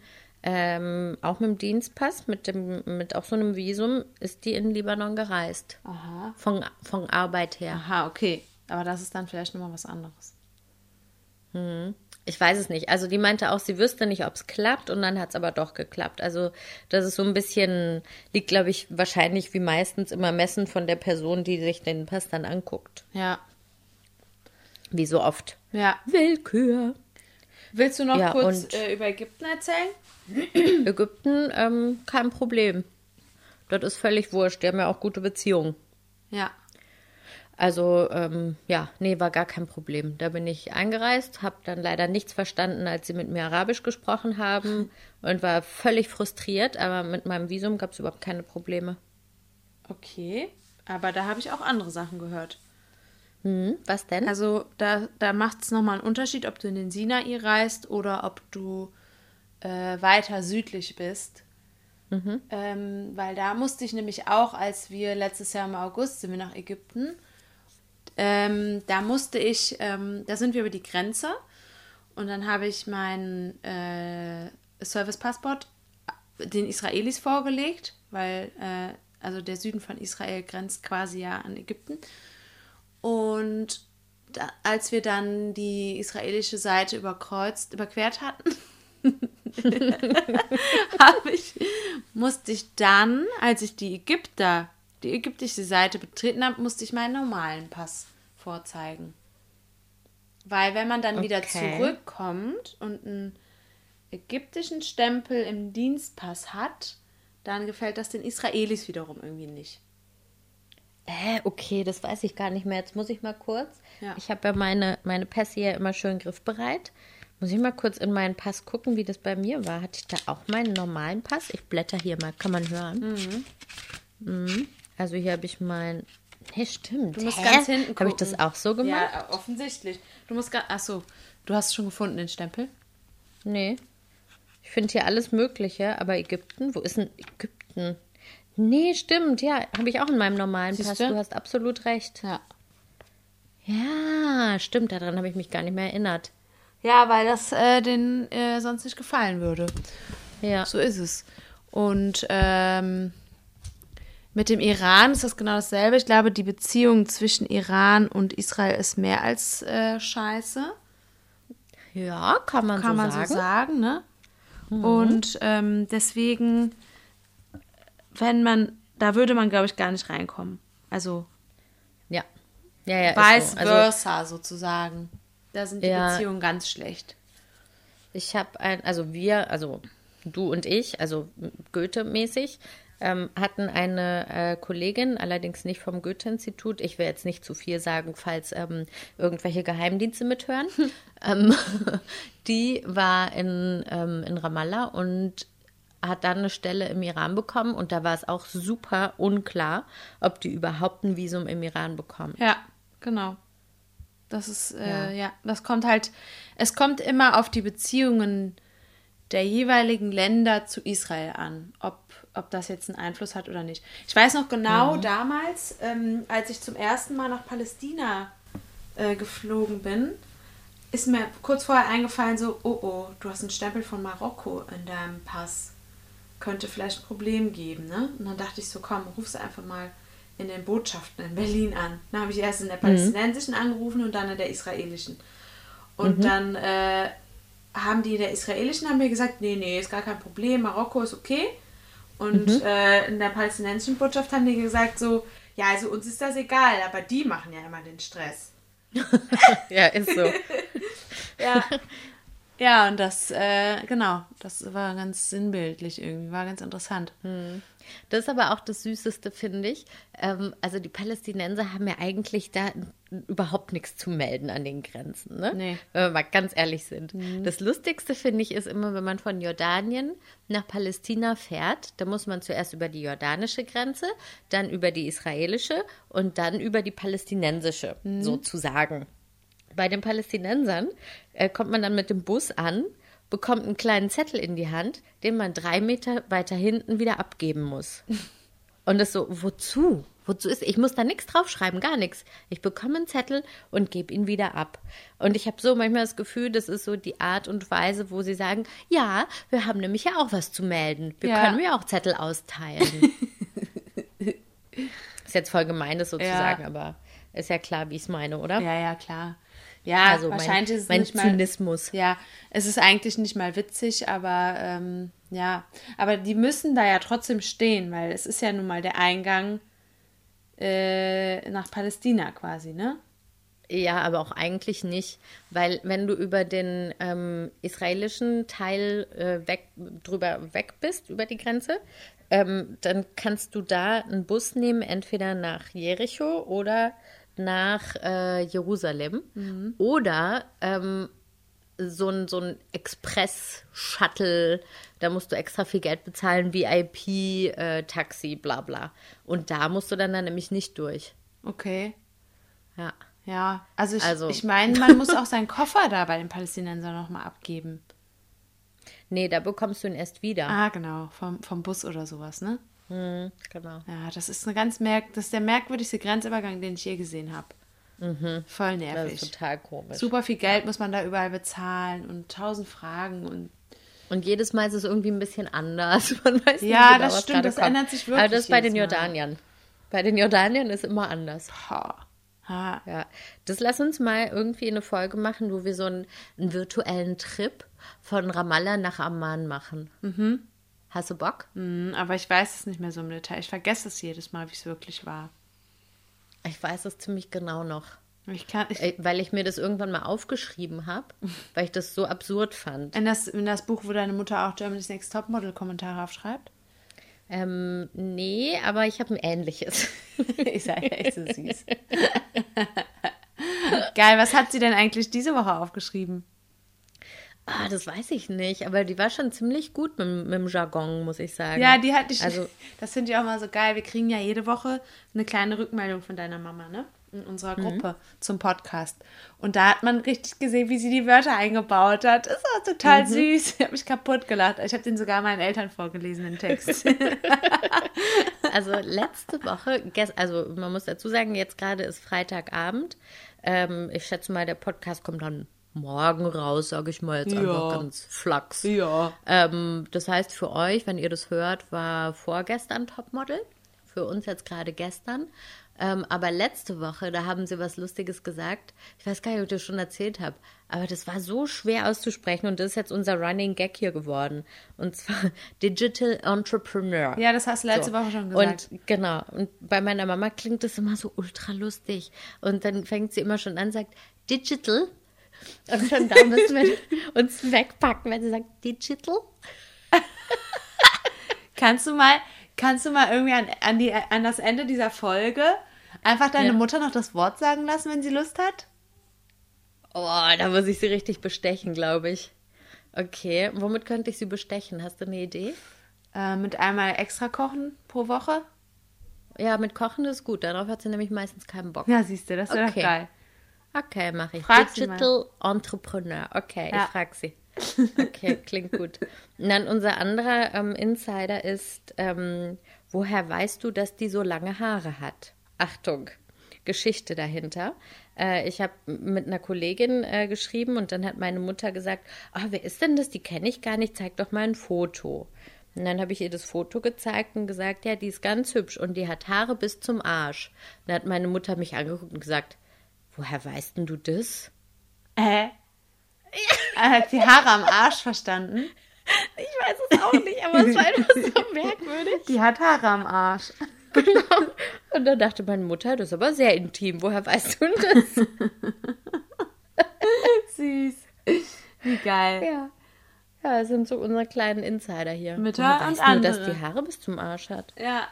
ähm, auch mit dem Dienstpass, mit dem, mit auch so einem Visum, ist die in Libanon gereist. Aha. Von, von Arbeit her. Aha, okay. Aber das ist dann vielleicht nochmal was anderes. Ich weiß es nicht. Also die meinte auch, sie wüsste nicht, ob es klappt und dann hat es aber doch geklappt. Also das ist so ein bisschen, liegt, glaube ich, wahrscheinlich wie meistens immer Messen von der Person, die sich den Pass dann anguckt. Ja. Wie so oft. Ja. Willkür. Willst du noch Ja, kurz äh, über Ägypten erzählen? Ägypten, ähm, kein Problem. Das ist völlig wurscht. Die haben ja auch gute Beziehungen. Ja. Also, ähm, ja, nee, war gar kein Problem. Da bin ich eingereist, habe dann leider nichts verstanden, als sie mit mir Arabisch gesprochen haben und war völlig frustriert, aber mit meinem Visum gab es überhaupt keine Probleme. Okay. Aber da habe ich auch andere Sachen gehört. Hm, was denn? Also da, da macht es nochmal einen Unterschied, ob du in den Sinai reist oder ob du äh, weiter südlich bist. Ähm, weil da musste ich nämlich auch, als wir letztes Jahr im August sind wir nach Ägypten, ähm, da musste ich, ähm, da sind wir über die Grenze und dann habe ich meinen äh, Service-Passport den Israelis vorgelegt, weil äh, also der Süden von Israel grenzt quasi ja an Ägypten. Und da, als wir dann die israelische Seite überkreuzt, überquert hatten, ich, musste ich dann, als ich die Ägypter, die ägyptische Seite betreten habe, musste ich meinen normalen Pass vorzeigen. Weil wenn man dann wieder Okay. zurückkommt und einen ägyptischen Stempel im Dienstpass hat, dann gefällt das den Israelis wiederum irgendwie nicht. Äh, okay, das weiß ich gar nicht mehr. Jetzt muss ich mal kurz. Ja. Ich habe ja meine, meine Pässe ja immer schön griffbereit. Muss ich mal kurz in meinen Pass gucken, wie das bei mir war. Hatte ich da auch meinen normalen Pass? Ich blätter hier mal, kann man hören. Mhm. Also hier habe ich mein. Nee, stimmt. Du musst Hä? ganz hinten gucken. Habe ich das auch so gemacht? Ja, offensichtlich. Du musst ganz. Achso, du hast schon gefunden den Stempel? Nee. Ich finde hier alles Mögliche, aber Ägypten, wo ist denn Ägypten? Nee, stimmt, ja, habe ich auch in meinem normalen Pass. Siehste? Du hast absolut recht. Ja. Ja, stimmt, daran habe ich mich gar nicht mehr erinnert. Ja, weil das äh, den äh, sonst nicht gefallen würde. Ja. So ist es. Und ähm, mit dem Iran ist das genau dasselbe. Ich glaube, die Beziehung zwischen Iran und Israel ist mehr als äh, scheiße. Ja, kann man Kann so man sagen. so sagen, ne? Und ähm, deswegen, wenn man, da würde man, glaube ich, gar nicht reinkommen. Also Ja. Ja, ja, vice so. Also, versa sozusagen. Da sind die Ja. Beziehungen ganz schlecht. ich habe ein, also wir, also du und ich, also Goethe-mäßig, ähm, hatten eine äh, Kollegin, allerdings nicht vom Goethe-Institut. Ich will jetzt nicht zu viel sagen, falls ähm, irgendwelche Geheimdienste mithören. ähm, die war in, ähm, in Ramallah und hat dann eine Stelle im Iran bekommen und da war es auch super unklar, ob die überhaupt ein Visum im Iran bekommen. Ja, genau. Das ist, äh, ja. das kommt halt, es kommt immer auf die Beziehungen der jeweiligen Länder zu Israel an, ob, ob das jetzt einen Einfluss hat oder nicht. Ich weiß noch genau damals, ähm, als ich zum ersten Mal nach Palästina äh, geflogen bin, ist mir kurz vorher eingefallen, so, oh oh, du hast einen Stempel von Marokko in deinem Pass. Könnte vielleicht ein Problem geben, ne? Und dann dachte ich so, komm, ruf sie einfach mal in den Botschaften in Berlin an. Dann habe ich erst in der palästinensischen angerufen und dann in der israelischen. Und dann äh, haben die der israelischen haben mir gesagt, nee, nee, ist gar kein Problem, Marokko ist okay. Und äh, in der palästinensischen Botschaft haben die gesagt so, ja, also uns ist das egal, aber die machen ja immer den Stress. Ja, ist so. Ja. ja, und das, äh, genau, das war ganz sinnbildlich irgendwie, war ganz interessant. Das ist aber auch das Süßeste, finde ich. Ähm, also die Palästinenser haben ja eigentlich da überhaupt nichts zu melden an den Grenzen, ne? Nee. Wenn wir mal ganz ehrlich sind. Das Lustigste, finde ich, ist immer, wenn man von Jordanien nach Palästina fährt, da muss man zuerst über die jordanische Grenze, dann über die israelische und dann über die palästinensische, sozusagen. Bei den Palästinensern äh, kommt man dann mit dem Bus an, bekommt einen kleinen Zettel in die Hand, den man drei Meter weiter hinten wieder abgeben muss. Und das so, wozu? Wozu ist? Ich muss da nichts draufschreiben, gar nichts. Ich bekomme einen Zettel und gebe ihn wieder ab. Und ich habe so manchmal das Gefühl, das ist so die Art und Weise, wo sie sagen, ja, wir haben nämlich ja auch was zu melden. Wir Ja. können ja auch Zettel austeilen. ist jetzt voll gemein, das so zu Ja. aber ist ja klar, wie ich es meine, oder? Ja, ja, klar. Ja, Also mein- wahrscheinlich ist es mein nicht mal, Zynismus. Ja, es ist eigentlich nicht mal witzig, aber ähm, ja, aber die müssen da ja trotzdem stehen, weil es ist ja nun mal der Eingang äh, nach Palästina quasi, ne? Ja, aber auch eigentlich nicht, weil wenn du über den ähm, israelischen Teil äh, weg, drüber weg bist, über die Grenze, ähm, dann kannst du da einen Bus nehmen, entweder nach Jericho oder nach äh, Jerusalem oder ähm, so ein, so ein Express-Shuttle, da musst du extra viel Geld bezahlen, VIP-Taxi, bla bla. Und da musst du dann, dann nämlich nicht durch. Okay. Ja. Ja, also ich, Also- ich meine, man muss auch seinen Koffer da bei den Palästinensern nochmal abgeben. Nee, da bekommst du ihn erst wieder. Ah, genau, vom, vom Bus oder sowas, ne? Hm, genau. Ja, das ist eine ganz merk das ist der merkwürdigste Grenzübergang, den ich je gesehen habe. Voll Mhm. Das nervig. ist total komisch. Super viel Geld muss man da überall bezahlen und tausend Fragen und Und jedes Mal ist es irgendwie ein bisschen anders. Man weiß nicht Ja, genau, das stimmt, das kommt. ändert sich wirklich Aber das ist bei den Mal. Jordaniern. Bei den Jordaniern ist immer anders. ha, ha. Ja, das lass uns mal irgendwie eine Folge machen, wo wir so einen, einen virtuellen Trip von Ramallah nach Amman machen. Mhm. Hast du Bock? Hm, aber ich weiß es nicht mehr so im Detail. Ich vergesse es jedes Mal, wie es wirklich war. Ich weiß es ziemlich genau noch. Ich kann, ich, Äh, Weil ich mir das irgendwann mal aufgeschrieben habe, weil ich das so absurd fand. in, das, in das Buch, wo deine Mutter auch Germany's Next Topmodel Kommentare aufschreibt. Ähm, nee, aber ich habe ein ähnliches. ist ja echt so süß. Geil, was hat sie denn eigentlich diese Woche aufgeschrieben? Ah, das weiß ich nicht, aber die war schon ziemlich gut mit, mit dem Jargon, muss ich sagen. Ja, die hatte ich. Also, das finde ich auch mal so geil. Wir kriegen ja jede Woche eine kleine Rückmeldung von deiner Mama, ne? In unserer Gruppe zum Podcast. Und da hat man richtig gesehen, wie sie die Wörter eingebaut hat. Das war total süß. Ich habe mich kaputt gelacht. Ich habe den sogar meinen Eltern vorgelesen, den Text. also letzte Woche, also man muss dazu sagen, jetzt gerade ist Freitagabend. Ähm, ich schätze mal, der Podcast kommt dann morgen raus, sage ich mal jetzt Ja. einfach ganz flachs. ja. Ähm, das heißt für euch, wenn ihr das hört, war vorgestern Topmodel. Für uns jetzt gerade gestern. Ähm, aber letzte Woche, da haben sie was Lustiges gesagt. Ich weiß gar nicht, ob ich das schon erzählt habe. Aber das war so schwer auszusprechen und das ist jetzt unser Running Gag hier geworden. Und zwar Digital Entrepreneur. Ja, das hast du letzte Woche schon gesagt. Und genau. Und bei meiner Mama klingt das immer so ultra lustig. Und dann fängt sie immer schon an, sagt Digital. Und schon da müssen wir uns wegpacken, wenn sie sagt Digital. Kannst du mal, kannst du mal irgendwie an, an, die, an das Ende dieser Folge einfach deine Ja. Mutter noch das Wort sagen lassen, wenn sie Lust hat? Oh, da muss ich sie richtig bestechen, glaube ich. Okay, womit könnte ich sie bestechen? Hast du eine Idee? Äh, mit einmal extra kochen pro Woche? Ja, mit Kochen ist gut. Darauf hat sie nämlich meistens keinen Bock. Ja, siehst du, das wäre Okay. doch geil. Okay, mache ich. Frag Digital Entrepreneur. Okay, Ja. ich frage sie. Okay, klingt gut. Und dann unser anderer ähm, Insider ist, ähm, woher weißt du, dass die so lange Haare hat? Achtung, Geschichte dahinter. Äh, ich habe mit einer Kollegin äh, geschrieben und dann hat meine Mutter gesagt, ah, wer ist denn das? Die kenne ich gar nicht, zeig doch mal ein Foto. Und dann habe ich ihr das Foto gezeigt und gesagt, ja, die ist ganz hübsch und die hat Haare bis zum Arsch. Und dann hat meine Mutter mich angeguckt und gesagt, woher weißt denn du das? Äh? Hat sie Haare am Arsch verstanden? Ich weiß es auch nicht, aber es war einfach so merkwürdig. Die hat Haare am Arsch. Und dann dachte meine Mutter, das ist aber sehr intim. Woher weißt du das? Süß. Wie geil. ja. Ja, das sind so unsere kleinen Insider hier. Mütter und weißt du, dass andere. die Haare bis zum Arsch hat? Ja.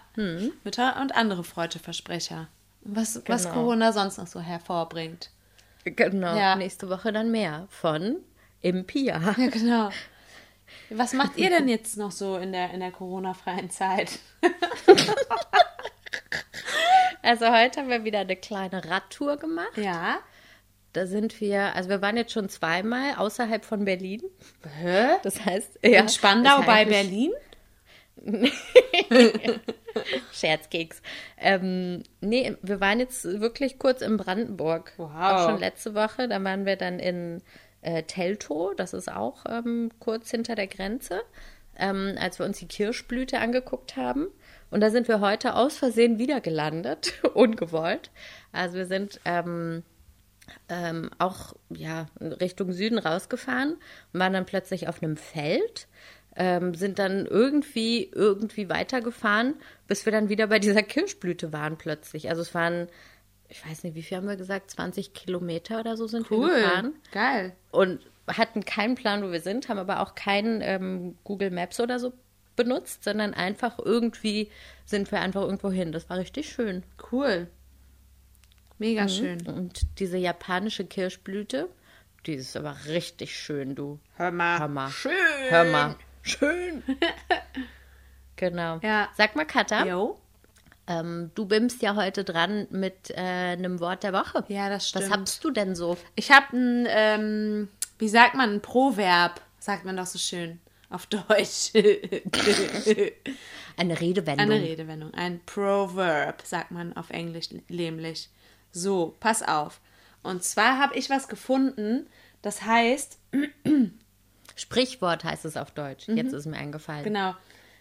Mütter und andere Freudeversprecher. Was, was Genau. Corona sonst noch so hervorbringt. Genau. Ja. Nächste Woche dann mehr von Impia. Ja, genau. Was macht ihr denn jetzt noch so in der, in der Corona-freien Zeit? Also heute haben wir wieder eine kleine Radtour gemacht. Ja. Da sind wir, also wir waren jetzt schon zweimal außerhalb von Berlin. Hä? Das heißt, ja, In Spandau ist bei eigentlich- Berlin? Scherzkeks. Ähm, nee, wir waren jetzt wirklich kurz in Brandenburg. Wow. Auch schon letzte Woche. Da waren wir dann in äh, Teltow, das ist auch ähm, kurz hinter der Grenze, ähm, als wir uns die Kirschblüte angeguckt haben. Und da sind wir heute aus Versehen wieder gelandet, ungewollt. Also wir sind ähm, ähm, auch ja, Richtung Süden rausgefahren und waren dann plötzlich auf einem Feld, ähm, sind dann irgendwie, irgendwie weitergefahren, bis wir dann wieder bei dieser Kirschblüte waren plötzlich. Also es waren, ich weiß nicht, wie viel haben wir gesagt, 20 Kilometer oder so sind wir gefahren Geil. und hatten keinen Plan, wo wir sind, haben aber auch keinen ähm, Google Maps oder so benutzt, sondern einfach irgendwie sind wir einfach irgendwo hin. Das war richtig schön. Cool. Mega schön. Und diese japanische Kirschblüte, die ist aber richtig schön, du. Hör mal. Hör mal. Schön. Hör mal. Schön. genau. Ja. Sag mal, Katha, Jo. ähm, du bimmst ja heute dran mit äh, einem Wort der Woche. Ja, das stimmt. Was hast du denn so? Ich habe ein, ähm, wie sagt man, ein Proverb, sagt man doch so schön auf Deutsch. Eine Redewendung. Eine Redewendung, ein Proverb, sagt man auf Englisch nämlich. So, pass auf. Und zwar habe ich was gefunden, das heißt, Sprichwort heißt es auf Deutsch. Jetzt ist mir eingefallen. Mhm. genau,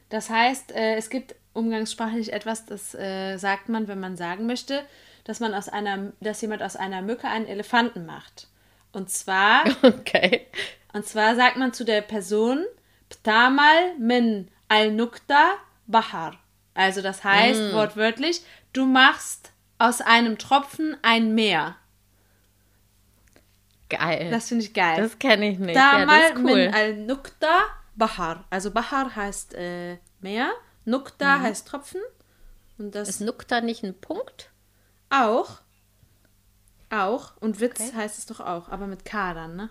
das heißt, äh, es gibt umgangssprachlich etwas, das äh, sagt man, wenn man sagen möchte, dass man aus einer, dass jemand aus einer Mücke einen Elefanten macht. Und zwar Okay. Und zwar sagt man zu der Person Ptamal min al-Nukta Bahar. Also das heißt wortwörtlich, du machst aus einem Tropfen ein Meer. Geil. Das finde ich geil. Das kenne ich nicht. Ja, Ptamal das ist cool. min al-Nukta Bahar. Also Bahar heißt äh, Meer, Nukta heißt Tropfen. Und das Ist Nukta nicht ein Punkt? auch. Auch. Und Witz heißt es doch auch, aber mit K dann, ne?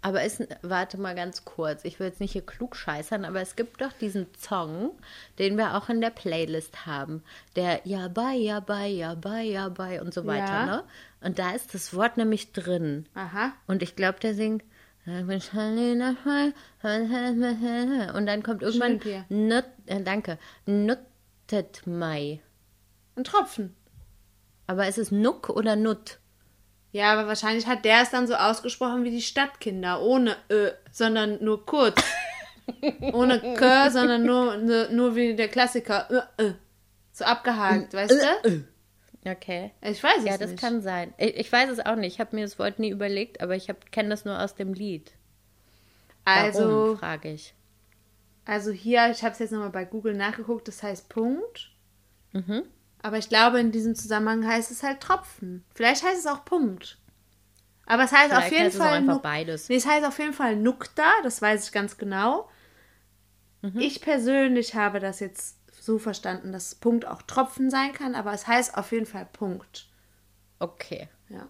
Aber ist, warte mal ganz kurz, ich will jetzt nicht hier klug scheißern, aber es gibt doch diesen Song, den wir auch in der Playlist haben. Der Ja, bei, ja, bei, ja, bei, ja, bei und so weiter, Ja. ne? Und da ist das Wort nämlich drin. Aha. Und ich glaube, der singt. Und dann kommt irgendwann. Nut, äh, danke. Nuttet Mai. Ein Tropfen. Aber ist es Nuck oder Nut? Ja, aber wahrscheinlich hat der es dann so ausgesprochen wie die Stadtkinder, ohne Ö, sondern nur kurz. ohne K, sondern nur, nur, nur wie der Klassiker. Ö, Ö. So abgehakt, weißt du? Okay. Ich weiß es Ja, das nicht. kann sein. Ich, ich weiß es auch nicht. Ich habe mir das Wort nie überlegt, aber ich kenne das nur aus dem Lied. Warum, also, frage ich. also hier, ich habe es jetzt nochmal bei Google nachgeguckt, das heißt Punkt. Mhm. Aber ich glaube, in diesem Zusammenhang heißt es halt Tropfen. Vielleicht heißt es auch Punkt. Aber es heißt auf Vielleicht jeden heißt es Fall. einfach Nuk- beides. Nee, es heißt auf jeden Fall Nukta, das weiß ich ganz genau. Mhm. Ich persönlich habe das jetzt so verstanden, dass Punkt auch Tropfen sein kann, aber es heißt auf jeden Fall Punkt. Okay, Ja.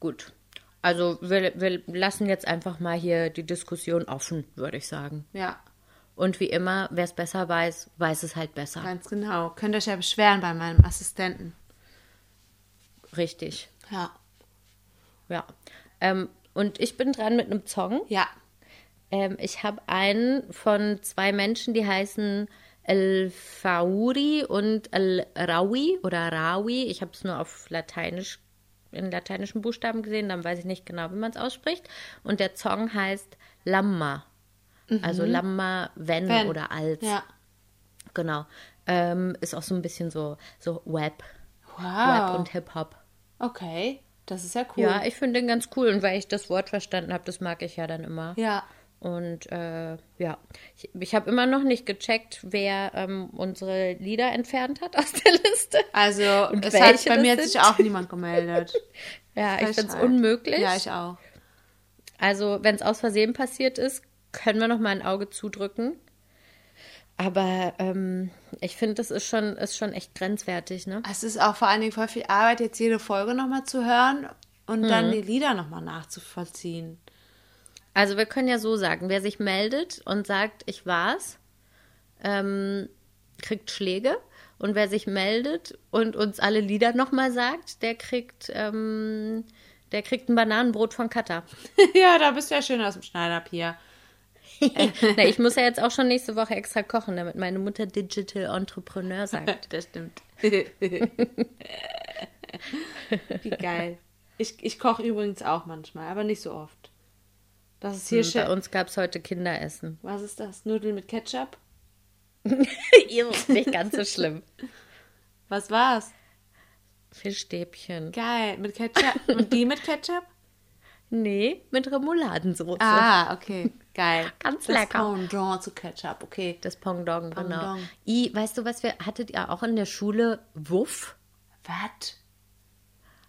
gut. Also wir, wir lassen jetzt einfach mal hier die Diskussion offen, würde ich sagen. Ja, Und wie immer, wer es besser weiß, weiß es halt besser. ganz genau. Könnt euch ja beschweren bei meinem Assistenten. Richtig. Ja. Ja. Ähm, und ich bin dran mit einem Song. Ja. Ähm, ich habe einen von zwei Menschen, die heißen El Fauri und El Rawi oder Rawi. Ich habe es nur auf Lateinisch, in lateinischen Buchstaben gesehen, dann weiß ich nicht genau, wie man es ausspricht. Und der Song heißt Lamma. Also Lamma, wenn, Wenn. oder als. Ja. Genau. Ähm, ist auch so ein bisschen so, so Web. Web Wow. und Hip-Hop. Okay. Das ist ja cool. Ja, ich finde den ganz cool. Und weil ich das Wort verstanden habe, das mag ich ja dann immer. ja. Und äh, ja, ich, ich habe immer noch nicht gecheckt, wer ähm, unsere Lieder entfernt hat aus der Liste. Also, Und es hat, bei mir hat sich auch niemand gemeldet. Ja, ich finde es Frechheit. unmöglich. Ja, ich auch. Also, wenn es aus Versehen passiert ist, können wir noch mal ein Auge zudrücken. Aber ähm, ich finde, das ist schon, ist schon echt grenzwertig, ne? Es ist auch vor allen Dingen voll viel Arbeit, jetzt jede Folge nochmal zu hören und Mhm. dann die Lieder nochmal nachzuvollziehen. Also wir können ja so sagen, wer sich meldet und sagt, ich war's, ähm, kriegt Schläge. Und wer sich meldet und uns alle Lieder nochmal sagt, der kriegt, ähm, der kriegt ein Bananenbrot von Kata. ja, da bist du ja schön aus dem Schneiderpapier. Na, ich muss ja jetzt auch schon nächste Woche extra kochen, damit meine Mutter Digital Entrepreneur sagt. Das stimmt. Wie geil. Ich, ich koche übrigens auch manchmal, aber nicht so oft. Das ist hier Hm, schön. Bei uns gab es heute Kinderessen. Was ist das? Nudeln mit Ketchup? Nicht ganz so schlimm. Was war's? Fischstäbchen. Geil. Mit Ketchup? Und die mit Ketchup? Nee, mit Remouladensoße. Ah, okay. Geil. Ganz das lecker. Pendant zu Ketchup, okay. Das Pendant, genau. Pendant. I, weißt du, was wir, hattet ihr auch in der Schule Wuff? Was?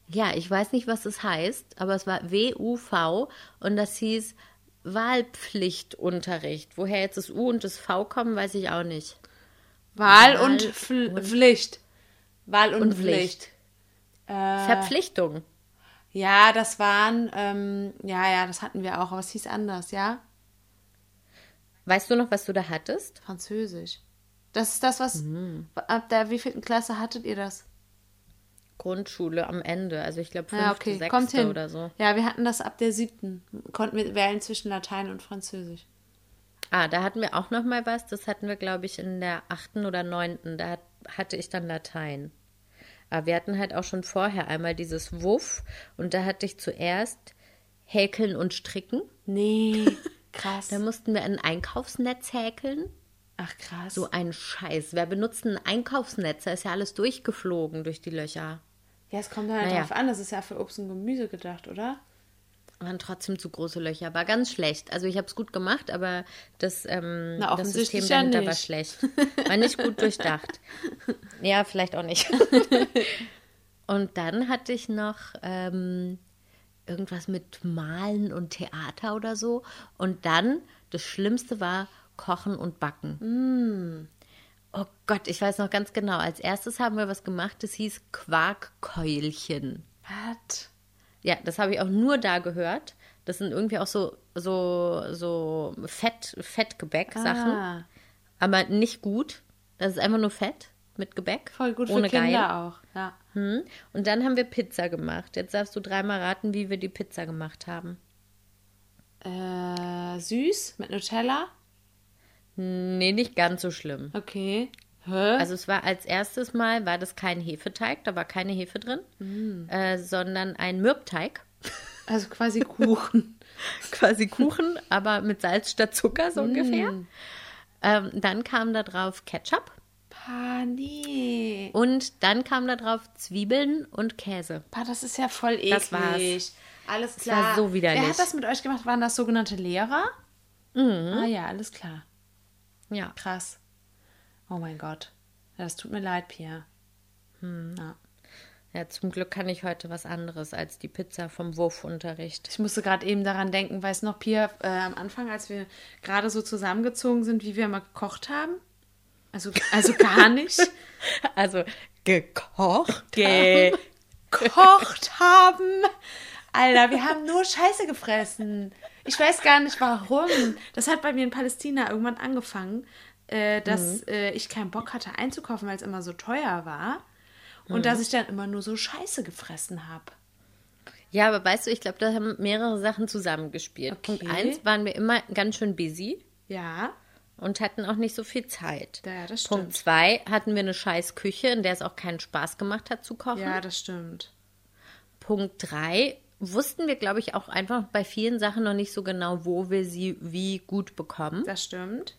Ja, ich weiß nicht, was das heißt, aber es war W-U-V und das hieß Wahlpflichtunterricht. Woher jetzt das U und das V kommen, weiß ich auch nicht. Wahl, Wahl und, Pfl Pflicht. Wahl und, Und Pflicht. Pflicht. Äh. Verpflichtung. Ja, das waren, ähm, ja, ja, das hatten wir auch, aber es hieß anders, ja? Weißt du noch, was du da hattest? Französisch. Das ist das, was, Mhm. ab der wievielten Klasse hattet ihr das? Grundschule am Ende, also ich glaube fünfte, Ja, okay, sechste kommt hin. oder so. Ja, wir hatten das ab der siebten. Konnten wir wählen zwischen Latein und Französisch. Ah, da hatten wir auch noch mal was. Das hatten wir, glaube ich, in der achten oder neunten. Da hat, hatte ich dann Latein. Aber wir hatten halt auch schon vorher einmal dieses Wuff. Und da hatte ich zuerst Häkeln und Stricken. Nee, krass. Da mussten wir ein Einkaufsnetz häkeln. Ach, krass. So ein Scheiß. Wer benutzt ein Einkaufsnetz? Da ist ja alles durchgeflogen durch die Löcher. ja, es kommt halt Naja. drauf an, das ist ja für Obst und Gemüse gedacht, oder? Waren trotzdem zu große Löcher. War ganz schlecht. Also ich habe es gut gemacht, aber das, ähm, Na, das System ja dahinter war nicht. schlecht. War nicht gut durchdacht. Ja, vielleicht auch nicht. Und dann hatte ich noch ähm, irgendwas mit Malen und Theater oder so. Und dann, das Schlimmste war Kochen und Backen. Oh Gott, ich weiß noch ganz genau. Als erstes haben wir was gemacht, das hieß Quarkkeulchen. Was? Ja, das habe ich auch nur da gehört. Das sind irgendwie auch so, so, so Fett, Fettgebäck-Sachen. Ah, Aber nicht gut. Das ist einfach nur Fett mit Gebäck. voll gut ohne für Kinder Geil. auch. Ja. Hm. Und dann haben wir Pizza gemacht. Jetzt darfst du dreimal raten, wie wir die Pizza gemacht haben. Äh, süß mit Nutella? Nee, nicht ganz so schlimm. Okay. Hä? Also es war als erstes Mal, war das kein Hefeteig, da war keine Hefe drin, Mm. äh, sondern ein Mürbteig. Also quasi Kuchen. Quasi Kuchen, aber mit Salz statt Zucker so ungefähr. Ähm, dann kam da drauf Ketchup. Ah, nee. Und dann kam da drauf Zwiebeln und Käse. Pa, das ist ja voll eklig. Das war's. Alles war klar. so widerlich. Wer hat das mit euch gemacht? Waren das sogenannte Lehrer? Mhm. Ah ja, alles klar. Ja. Krass. Oh mein Gott. Ja, das tut mir leid, Pia. Hm. Ja. ja, zum Glück kann ich heute was anderes als die Pizza vom Wurfunterricht. Ich musste gerade eben daran denken, weißt du noch, Pia, äh, am Anfang, als wir gerade so zusammengezogen sind, wie wir mal gekocht haben? Also, also gar nicht. Also gekocht. gekocht haben. Alter, wir haben nur Scheiße gefressen. Ich weiß gar nicht warum. Das hat bei mir in Palästina irgendwann angefangen, äh, dass äh, ich keinen Bock hatte einzukaufen, weil es immer so teuer war. Und dass ich dann immer nur so Scheiße gefressen habe. Ja, aber weißt du, ich glaube, da haben mehrere Sachen zusammengespielt. Okay. Punkt eins waren wir immer ganz schön busy Ja, und hatten auch nicht so viel Zeit. Ja, das Punkt stimmt. zwei hatten wir eine scheiß Küche, in der es auch keinen Spaß gemacht hat zu kochen. ja, das stimmt. Punkt drei wussten wir, glaube ich, auch einfach bei vielen Sachen noch nicht so genau, wo wir sie wie gut bekommen. Das stimmt.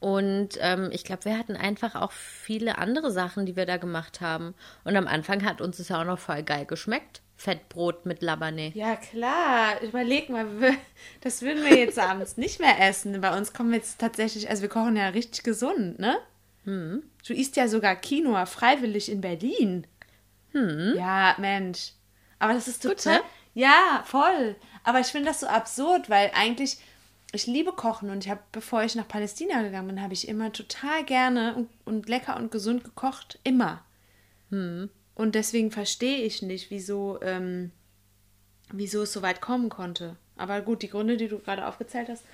Und ähm, ich glaube, wir hatten einfach auch viele andere Sachen, die wir da gemacht haben. Und am Anfang hat uns es ja auch noch voll geil geschmeckt, Fettbrot mit Labane. Ja, klar. Überleg mal, wir- das würden wir jetzt abends nicht mehr essen. Bei uns kommen jetzt tatsächlich, also wir kochen ja richtig gesund, ne? Hm. Du isst ja sogar Quinoa freiwillig in Berlin. Ja, Mensch. Aber das ist Hm. Gut, total. ne? Ja, voll. Aber ich finde das so absurd, weil eigentlich, ich liebe Kochen und ich habe, bevor ich nach Palästina gegangen bin, habe ich immer total gerne und, und lecker und gesund gekocht. Immer. Hm. Und deswegen verstehe ich nicht, wieso, ähm, wieso es so weit kommen konnte. Aber gut, die Gründe, die du gerade aufgezählt hast,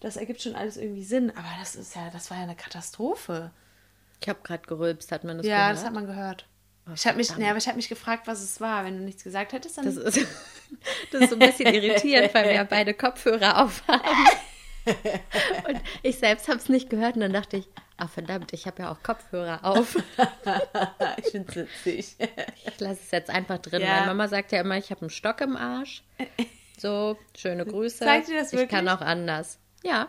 das ergibt schon alles irgendwie Sinn. Aber das ist ja, das war ja eine Katastrophe. Ich habe gerade gerülpst, hat man das ja, gehört? das hat man gehört. Ich habe mich, nee, aber ich habe mich gefragt, was es war. Wenn du nichts gesagt hättest, dann. Das ist, das ist so ein bisschen irritierend, weil wir ja beide Kopfhörer aufhaben. Und ich selbst habe es nicht gehört und dann dachte ich, ah verdammt, ich habe ja auch Kopfhörer auf. ich finde es witzig. Ich lasse es jetzt einfach drin. Ja. Meine Mama sagt ja immer, ich habe einen Stock im Arsch. So, schöne Grüße. Sagt sie das Ich kann wirklich? auch anders. Ja,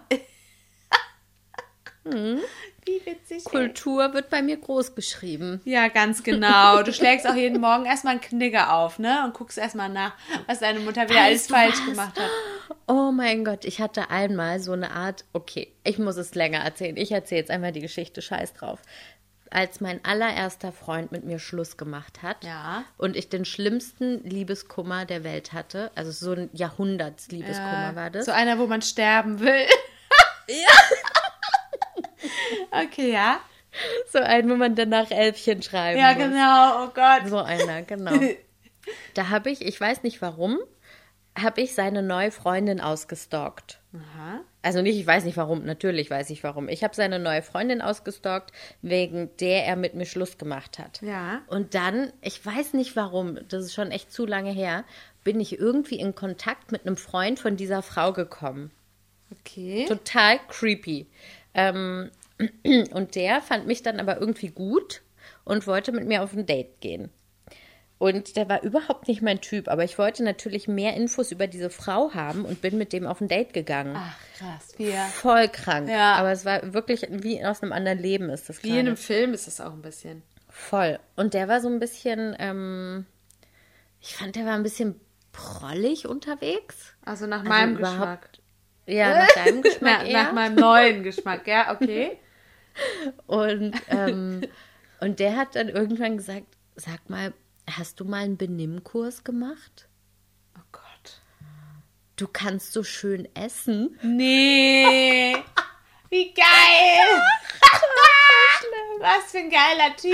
Wie witzig. ey. Kultur wird bei mir groß geschrieben. Ja, ganz genau. Du schlägst auch jeden Morgen erstmal einen Knigge auf, ne? Und guckst erstmal nach, was deine Mutter wieder alles falsch was? gemacht hat. Oh mein Gott, ich hatte einmal so eine Art, okay, ich muss es länger erzählen. Ich erzähle jetzt einmal die Geschichte, scheiß drauf. Als mein allererster Freund mit mir Schluss gemacht hat Ja. und ich den schlimmsten Liebeskummer der Welt hatte, also so ein Jahrhunderts-Liebeskummer war das. So einer, wo man sterben will. ja. Okay, ja. So ein, wo man danach Elfchen schreiben Ja, muss. genau. Oh Gott. So einer, genau. Da habe ich, ich weiß nicht warum, habe ich seine neue Freundin ausgestalkt. Aha. Also nicht, ich weiß nicht warum, natürlich weiß ich warum. Ich habe seine neue Freundin ausgestalkt, wegen der er mit mir Schluss gemacht hat. Ja. Und dann, ich weiß nicht warum, das ist schon echt zu lange her, bin ich irgendwie in Kontakt mit einem Freund von dieser Frau gekommen. Okay. Total creepy. Ähm, und der fand mich dann aber irgendwie gut und wollte mit mir auf ein Date gehen. Und der war überhaupt nicht mein Typ, aber ich wollte natürlich mehr Infos über diese Frau haben und bin mit dem auf ein Date gegangen. Ach, krass. Wie, ja. Voll krank. Ja. Aber es war wirklich wie aus einem anderen Leben ist das Wie in gerade. einem Film ist es auch ein bisschen. Voll. Und der war so ein bisschen, ähm, ich fand, der war ein bisschen prollig unterwegs. Also nach Also meinem Geschmack. Ja, nach deinem Geschmack Na, nach meinem neuen Geschmack, ja, okay. Und, ähm, und der hat dann irgendwann gesagt, sag mal, hast du mal einen Benimmkurs gemacht? Oh Gott. Du kannst so schön essen. Nee. Wie geil. Was für ein geiler Typ.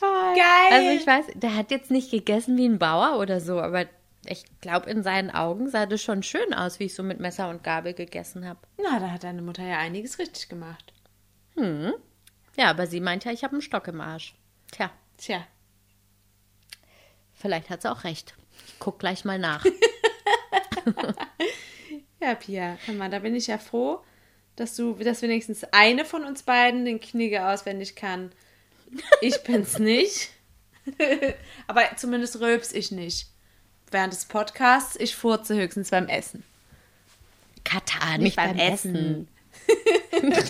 Geil. Also ich weiß, der hat jetzt nicht gegessen wie ein Bauer oder so, aber ich glaube, in seinen Augen sah das schon schön aus, wie ich so mit Messer und Gabel gegessen habe. Na, da hat deine Mutter ja einiges richtig gemacht. Ja, aber sie meint ja, ich habe einen Stock im Arsch. Tja, Tja. vielleicht hat sie auch recht. Ich guck gleich mal nach. Ja, Pia, mal, da bin ich ja froh, dass du, dass wenigstens eine von uns beiden den Knigge auswendig kann. Ich bin's nicht. Aber zumindest rülps ich nicht. Während des Podcasts, ich furze höchstens beim Essen. Katar, Nicht nicht, beim beim, Essen.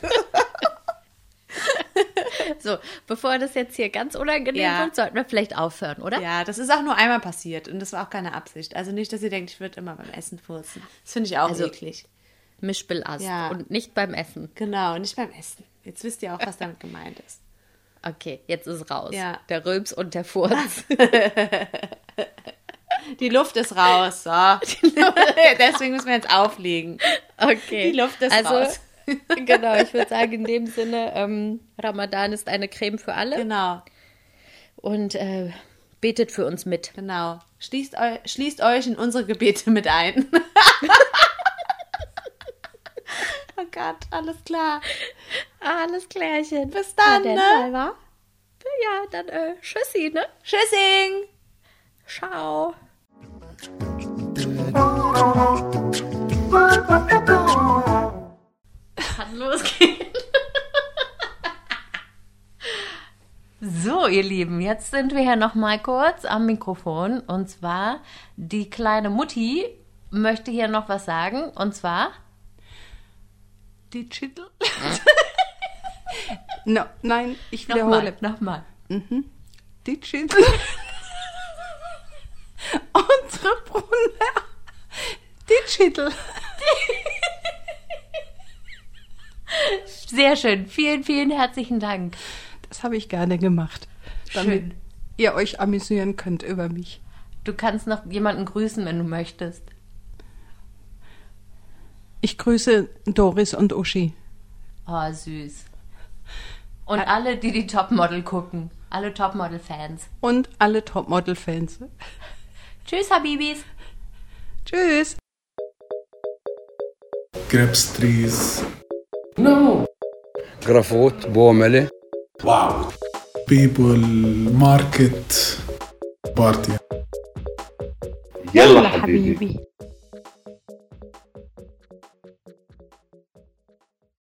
so, bevor das jetzt hier ganz unangenehm Ja. wird, sollten wir vielleicht aufhören, oder? Ja, das ist auch nur einmal passiert und das war auch keine Absicht. Also nicht, dass ihr denkt, ich würde immer beim Essen furzen. Das finde ich auch Also- eklig. Mischbillast Ja. und nicht beim Essen. Genau, nicht beim Essen. Jetzt wisst ihr auch, was damit gemeint ist. Okay, jetzt ist raus. Ja. Der Rülps und der Furz. Die Luft ist raus. So. Deswegen müssen wir jetzt auflegen. Okay. Die Luft ist also, raus. genau, ich würde sagen, in dem Sinne, ähm, Ramadan ist eine Creme für alle. Genau, Und äh, betet für uns mit. genau. Schließt, eu schließt euch in unsere Gebete mit ein. oh Gott, alles klar. Alles klärchen. Bis dann, Na ne? Alva. Ja, dann äh, tschüssi, ne? Tschüssing. Ciao. Kann losgehen. So, ihr Lieben, jetzt sind wir ja noch mal kurz am Mikrofon. Und zwar, die kleine Mutti möchte hier noch was sagen. Und zwar, Digital? no, nein, ich wiederhole. nochmal, nochmal. Digital? Unsere Brunner Digital. Sehr schön. Vielen, vielen herzlichen Dank. Das habe ich gerne gemacht, damit Schön. ihr euch amüsieren könnt über mich. Du kannst noch jemanden grüßen, wenn du möchtest. Ich grüße Doris und Uschi. Oh, süß. Und alle, die die Topmodel gucken. Alle Topmodel-Fans. Und alle Topmodel-Fans. Tschüss, Habibis. Tschüss. grapes trees, نو. غرافوت بوملي واو. بيبل ماركت بارتي يلا حبيبي.